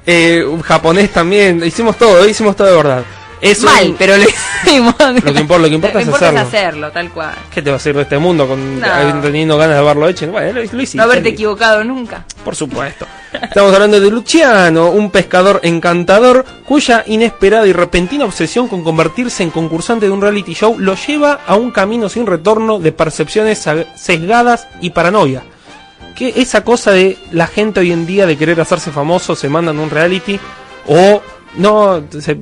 Eh, japonés también, hicimos todo, hicimos todo de verdad. Es un- Mal, pero lo hicimos. Lo que importa, lo que importa Lo es importa hacerlo. es hacerlo, tal cual. ¿Qué te va a hacer de este mundo con No. teniendo ganas de haberlo hecho? Bueno, lo, lo hiciste. No haberte equivocado nunca. Por supuesto. Estamos hablando de Luciano, un pescador encantador cuya inesperada y repentina obsesión con convertirse en concursante de un reality show lo lleva a un camino sin retorno de percepciones sesgadas y paranoia. Que esa cosa de la gente hoy en día de querer hacerse famoso se mandan a un reality o no, se-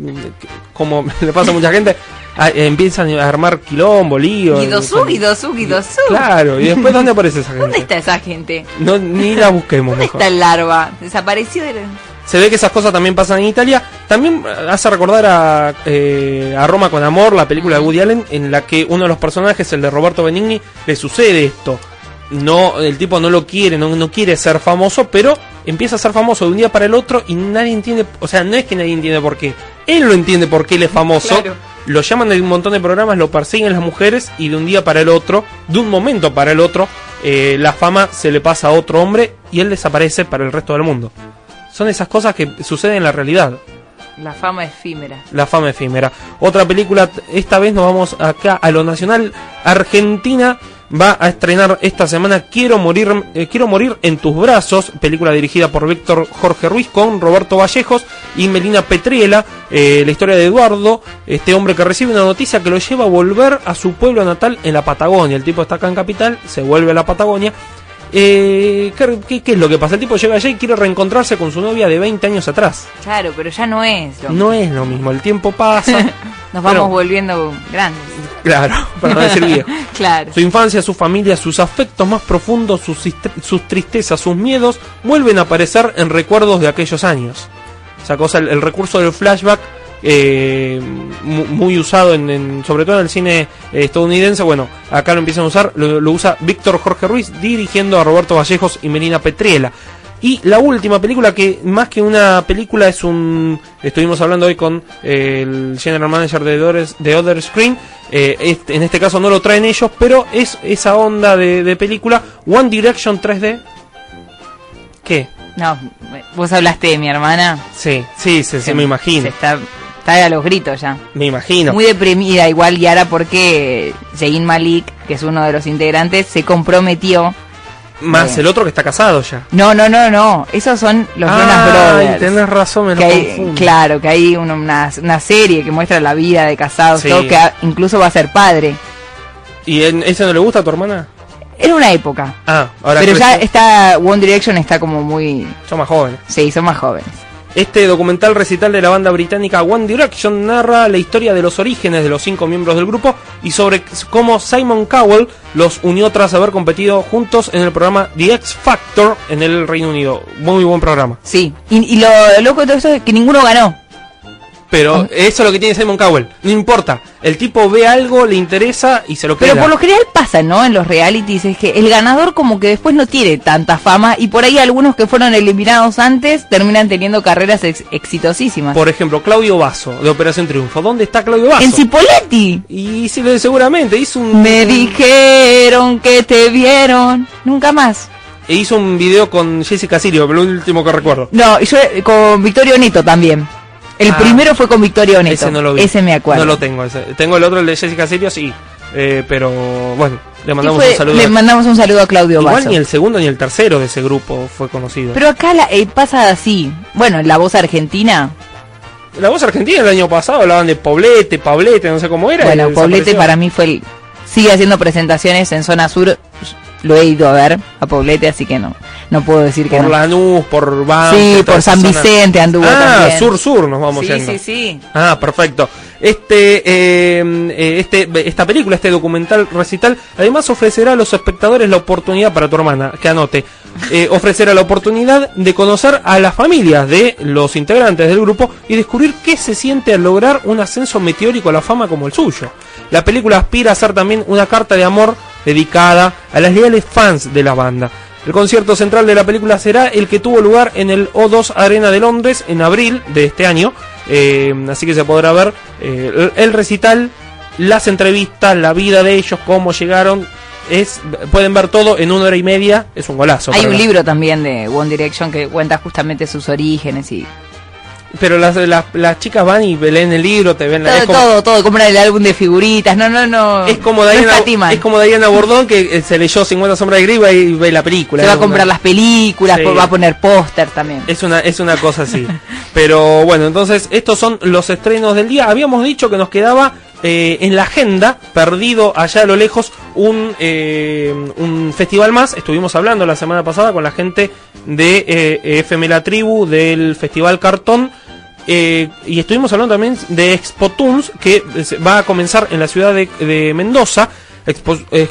como le pasa a mucha gente, a- empiezan a armar quilombo, lío. Guidosú, Guidosú, Guidosú. Claro, y después ¿dónde aparece esa ¿Dónde gente? está esa gente? No, ni la busquemos ¿Dónde mejor. está el larva? Desapareció de... Se ve que esas cosas también pasan en Italia. También hace recordar a, eh, a Roma con Amor, la película de Woody Allen, en la que uno de los personajes, el de Roberto Benigni, le sucede esto. No, el tipo no lo quiere, no, no quiere ser famoso, pero empieza a ser famoso de un día para el otro y nadie entiende, o sea, no es que nadie entiende por qué. Él lo entiende por qué él es famoso. Claro. Lo llaman de un montón de programas, lo persiguen las mujeres y de un día para el otro, de un momento para el otro, eh, la fama se le pasa a otro hombre y él desaparece para el resto del mundo. Son esas cosas que suceden en la realidad. La fama efímera. La fama efímera. Otra película, esta vez nos vamos acá a lo nacional. Argentina va a estrenar esta semana Quiero morir, eh, Quiero morir en tus brazos, película dirigida por Víctor Jorge Ruiz con Roberto Vallejos y Melina Petriela. eh, la historia de Eduardo, este hombre que recibe una noticia que lo lleva a volver a su pueblo natal en la Patagonia. El tipo está acá en Capital, se vuelve a la Patagonia. Eh, ¿qué, es lo que pasa? El tipo llega allá y quiere reencontrarse con su novia de 20 años atrás. Claro, pero ya no es. lo- No es lo mismo, el tiempo pasa. Nos vamos Bueno, volviendo grandes. Claro, para no decir viejo. Claro. Su infancia, su familia, sus afectos más profundos, sus, sus tristezas, sus miedos, vuelven a aparecer en recuerdos de aquellos años. Esa cosa, el, el recurso del flashback, eh, mu- muy usado, en, en- sobre todo en el cine eh, estadounidense, bueno, acá lo empiezan a usar, lo, lo usa Víctor Jorge Ruiz, dirigiendo a Roberto Vallejos y Melina Petriela. Y la última película que más que una película es un... Estuvimos hablando hoy con eh, el general manager de, de Other Screen. eh, este- en este caso no lo traen ellos, pero es esa onda de, de película. One Direction 3D. ¿Qué? No, vos hablaste de mi hermana. Sí, sí, se, se me. Se está, está a los gritos ya. Me imagino. Muy deprimida igual Yara porque Zayn Malik, que es uno de los integrantes, se comprometió. Más Eh, el otro que está casado ya. No, no, no, no. Esos son los Jonas Ay, Brothers. tenés razón, me lo Que hay- claro, que hay una, una, una serie que muestra la vida de casados, Sí. todo, que a- incluso va a ser padre. ¿Y en, ese no le gusta a tu hermana? Era una época. Ah, ahora pero ya está, One Direction está como muy... Son más jóvenes. Sí, son más jóvenes. Este documental recital de la banda británica One Direction narra la historia de los orígenes de los cinco miembros del grupo y sobre cómo Simon Cowell los unió tras haber competido juntos en el programa The X Factor en el Reino Unido. Muy buen programa. Sí, y, lo loco de todo esto es que ninguno ganó. Pero eso es lo que tiene Simon Cowell. No importa. El tipo ve algo, le interesa y se lo queda. Pero por lo general pasa, ¿no? En los realities es que el ganador como que después no tiene tanta fama y por ahí algunos que fueron eliminados antes terminan teniendo carreras ex- exitosísimas. Por ejemplo, Claudio Basso, de Operación Triunfo. ¿Dónde está Claudio Basso? En Cipoletti. Y sí, seguramente hizo un... Me dijeron que te vieron. Nunca más. E hizo un video con Jessica Sirio, lo último que recuerdo. No, y yo eh, con Victorio Neto también. El Ah. primero fue con Victorio Neto. Ese no lo vi. Ese me acuerdo. No lo tengo. Ese. Tengo el otro, el de Jessica Sirio, sí. Eh, pero bueno, le mandamos fue- un saludo. le mandamos un saludo a Claudio Igual Basso. ni el segundo ni el tercero de ese grupo fue conocido. Pero acá la, eh, pasa así. Bueno, en la voz argentina. La voz argentina el año pasado hablaban de Poblete, Pablete, no sé cómo era. Bueno, Poblete para mí fue el sigue haciendo presentaciones en zona sur. Lo he ido a ver a Poblete, así que no, no puedo decir que Por no. Lanús, por Banco. Sí, por San. Vicente anduvo Ah, también. sur-sur nos vamos Sí, yendo. sí, sí. Ah, perfecto. Este, eh, eh, este, esta película, este documental recital, además ofrecerá a los espectadores la oportunidad para tu hermana, que anote, eh, ofrecerá la oportunidad de conocer a las familias de los integrantes del grupo y descubrir qué se siente al lograr un ascenso meteórico a la fama como el suyo. La película aspira a ser también una carta de amor dedicada a las leales fans de la banda. El concierto central de la película será el que tuvo lugar en el O2 Arena de Londres en abril de este año. Eh, así que se podrá ver eh, el, recital, las entrevistas, la vida de ellos, cómo llegaron. Es, pueden ver todo en una hora y media. Es un golazo. Hay un libro también de One Direction que cuenta justamente sus orígenes y Pero las, las, las chicas van y leen el libro, te ven la todo, es como- todo, todo, compran el álbum de figuritas, no, no, no. Es como Diana, es como Diana Bordón que eh, se leyó 50 sombras de Grey y ve la película. Se va a comprar una- las películas, Sí. va a poner póster también. Es una, es una cosa así. Pero bueno, entonces estos son los estrenos del día. Habíamos dicho que nos quedaba eh, en la agenda, perdido allá a lo lejos, un, eh, un festival más. Estuvimos hablando la semana pasada con la gente de eh, FM La Tribu, del Festival Cartón. Eh, y estuvimos hablando también de Expo Tunes, que eh, va a comenzar en la ciudad de, de Mendoza. Expo, eh,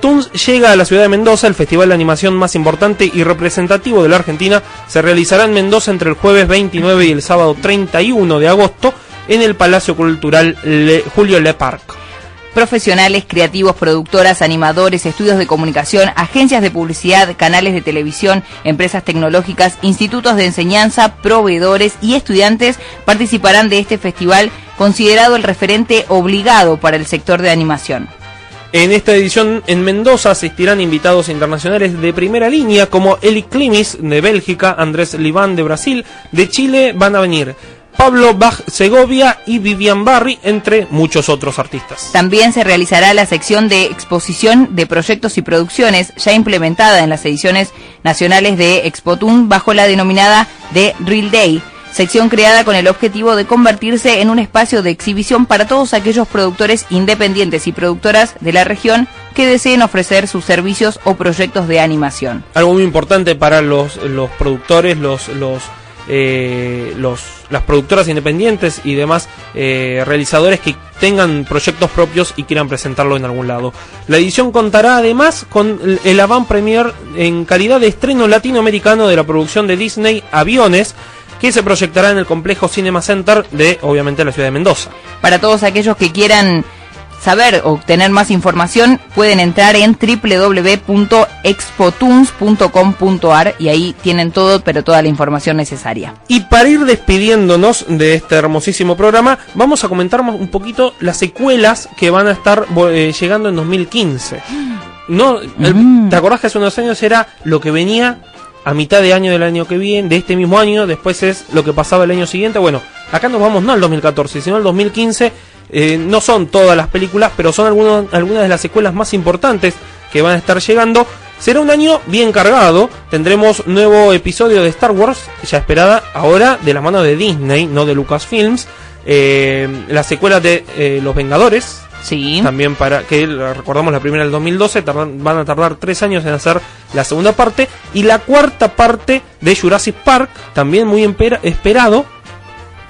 Tunes llega a la ciudad de Mendoza, el festival de animación más importante y representativo de la Argentina. Se realizará en Mendoza entre el jueves 29 y el sábado 31 de agosto en el Palacio Cultural Le- Julio Le Parc. Profesionales, creativos, productoras, animadores, estudios de comunicación, agencias de publicidad, canales de televisión, empresas tecnológicas, institutos de enseñanza, proveedores y estudiantes participarán de este festival considerado el referente obligado para el sector de animación. En esta edición en Mendoza asistirán invitados internacionales de primera línea como Eli Klimis de Bélgica, Andrés Liván de Brasil, de Chile van a venir Pablo Bach Segovia y Vivian Barry, entre muchos otros artistas. También se realizará la sección de exposición de proyectos y producciones ya implementada en las ediciones nacionales de Expotun bajo la denominada The Real Day, sección creada con el objetivo de convertirse en un espacio de exhibición para todos aquellos productores independientes y productoras de la región que deseen ofrecer sus servicios o proyectos de animación. algo muy importante para los, los productores, los, los, eh, los, las productoras independientes y demás eh, realizadores que tengan proyectos propios y quieran presentarlo en algún lado. La edición contará además con el- avant premier en calidad de estreno latinoamericano de la producción de Disney Aviones que se proyectará en el complejo Cinema Center de obviamente la ciudad de Mendoza. Para todos aquellos que quieran saber o obtener más información, pueden entrar en www.expotunes.com.ar y ahí tienen todo, pero toda la información necesaria. Y para ir despidiéndonos de este hermosísimo programa, vamos a comentar un poquito las secuelas que van a estar eh, llegando en 2015. No, el- ¿Te acordás que hace unos años era lo que venía a mitad de año del año que viene, de este mismo año, después es lo que pasaba el año siguiente? Bueno, acá nos vamos no al 2014, sino al 2015. Eh, no son todas las películas, pero son algunos- algunas de las secuelas más importantes que van a estar llegando. Será un año bien cargado. Tendremos nuevo episodio de Star Wars, ya esperada ahora de la mano de Disney, no de Lucasfilms. Eh, la secuela de eh, Los Vengadores. Sí. También para que recordamos la primera del 2012, tardan- van a tardar tres años en hacer la segunda parte. Y la cuarta parte de Jurassic Park, también muy esperado.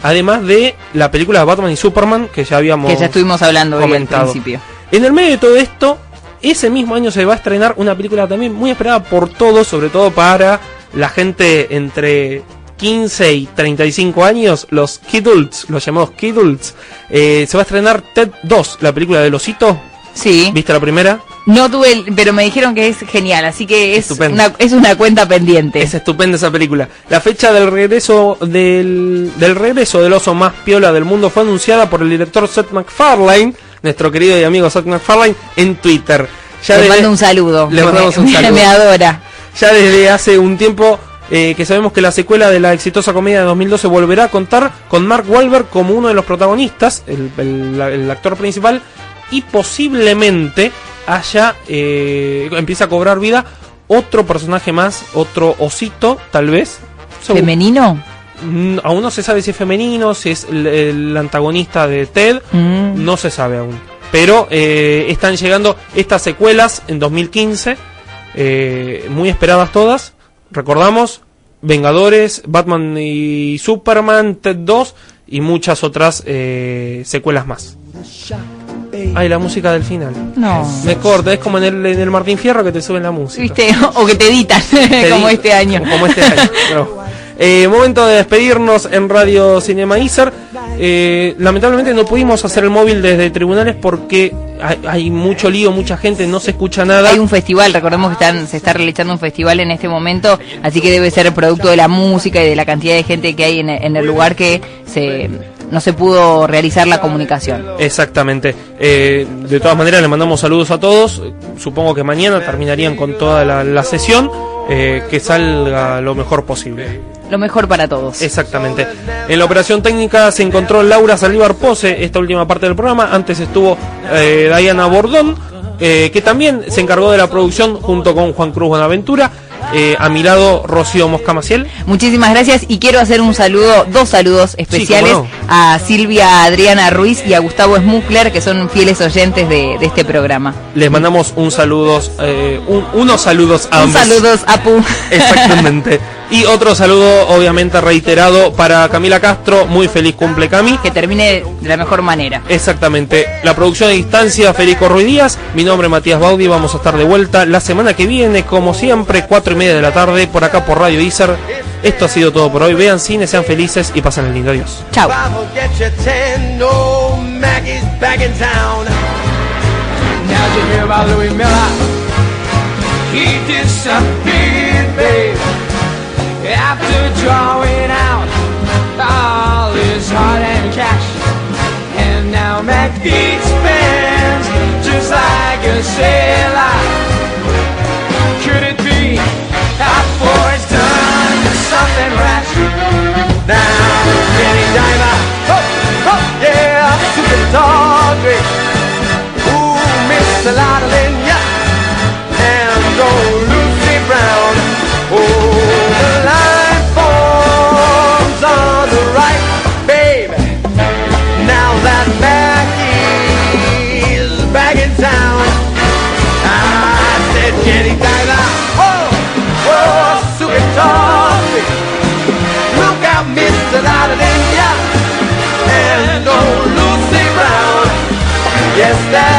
Además de la película de Batman y Superman, que ya habíamos Que ya estuvimos hablando hoy al comentado. principio. En el medio de todo esto, ese mismo año se va a estrenar una película también muy esperada por todos, sobre todo para la gente entre 15 y 35 años, los kidults, los llamados kidults. Eh, se va a estrenar Ted 2, la película del osito. Sí. ¿Viste la primera? No tuve, el- pero me dijeron que es genial, así que es Estupendo. una, es una cuenta pendiente. Es estupenda esa película. La fecha del regreso del, del regreso del oso más piola del mundo fue anunciada por el director Seth MacFarlane, nuestro querido y amigo Seth MacFarlane, en Twitter. Le desde- mando un saludo. Le mandamos me, un saludo. Me adora. Ya desde hace un tiempo eh, que sabemos que la secuela de la exitosa comedia de 2012 volverá a contar con Mark Wahlberg como uno de los protagonistas, el, el- el actor principal, y posiblemente haya, eh, empieza a cobrar vida otro personaje más, otro osito, tal vez. ¿Femenino? mm, aún no se sabe si es femenino, si es el, el antagonista de Ted, Mm. no se sabe aún. Pero eh, están llegando estas secuelas en 2015, eh, muy esperadas todas. Recordamos, Vengadores, Batman y Superman, Ted 2 y muchas otras eh, secuelas más. Ay, la música del final. No. Me corta, es como en el, en el Martín Fierro que te suben la música. ¿Viste? O que te editan, Te como este año. Como este año. no. Eh, momento de despedirnos en Radio Cinema Iser. Eh, lamentablemente no pudimos hacer el móvil desde tribunales porque hay, hay mucho lío, mucha gente, no se escucha nada. Hay un festival, recordemos que están, se está realizando un festival en este momento, así que debe ser producto de la música y de la cantidad de gente que hay en, en el lugar que se, no se pudo realizar la comunicación. Exactamente. Eh, de todas maneras, le mandamos saludos a todos. Supongo que mañana terminarían con toda la, la sesión. eh, que salga lo mejor posible. Lo mejor para todos. Exactamente. En la operación técnica se encontró Laura Saldívar Pose, esta última parte del programa. Antes estuvo eh, Diana Bordón, eh, que también se encargó de la producción junto con Juan Cruz Buenaventura. Eh, a mi lado, Rocío Mosca Maciel. Muchísimas gracias y quiero hacer un saludo, dos saludos especiales no. a Silvia Adriana Ruiz y a Gustavo Smukler, que son fieles oyentes de, de este programa. Les mandamos un saludos, eh, un- unos saludos a Un ambos. saludos, Apu. Exactamente. Y otro saludo, obviamente reiterado, para Camila Castro. Muy feliz cumple, Cami. Que termine de la mejor manera. Exactamente. La producción a distancia, Federico Ruiz Díaz. Mi nombre es Matías Baudi. Vamos a estar de vuelta la semana que viene, como siempre, cuatro y media de la tarde, por acá por Radio Iser. Esto ha sido todo por hoy. Vean cine, sean felices y pasen el lindo. Adiós. Chao. After drawing out all his hard and cash. And now Mac eats fans just like a sailor. Could it be our boy's done something rash? Now Jenny Diver, oh, oh, yeah, super doggy. Ooh, Miss Lottling, yeah, and old Lucy Brown. Yes, that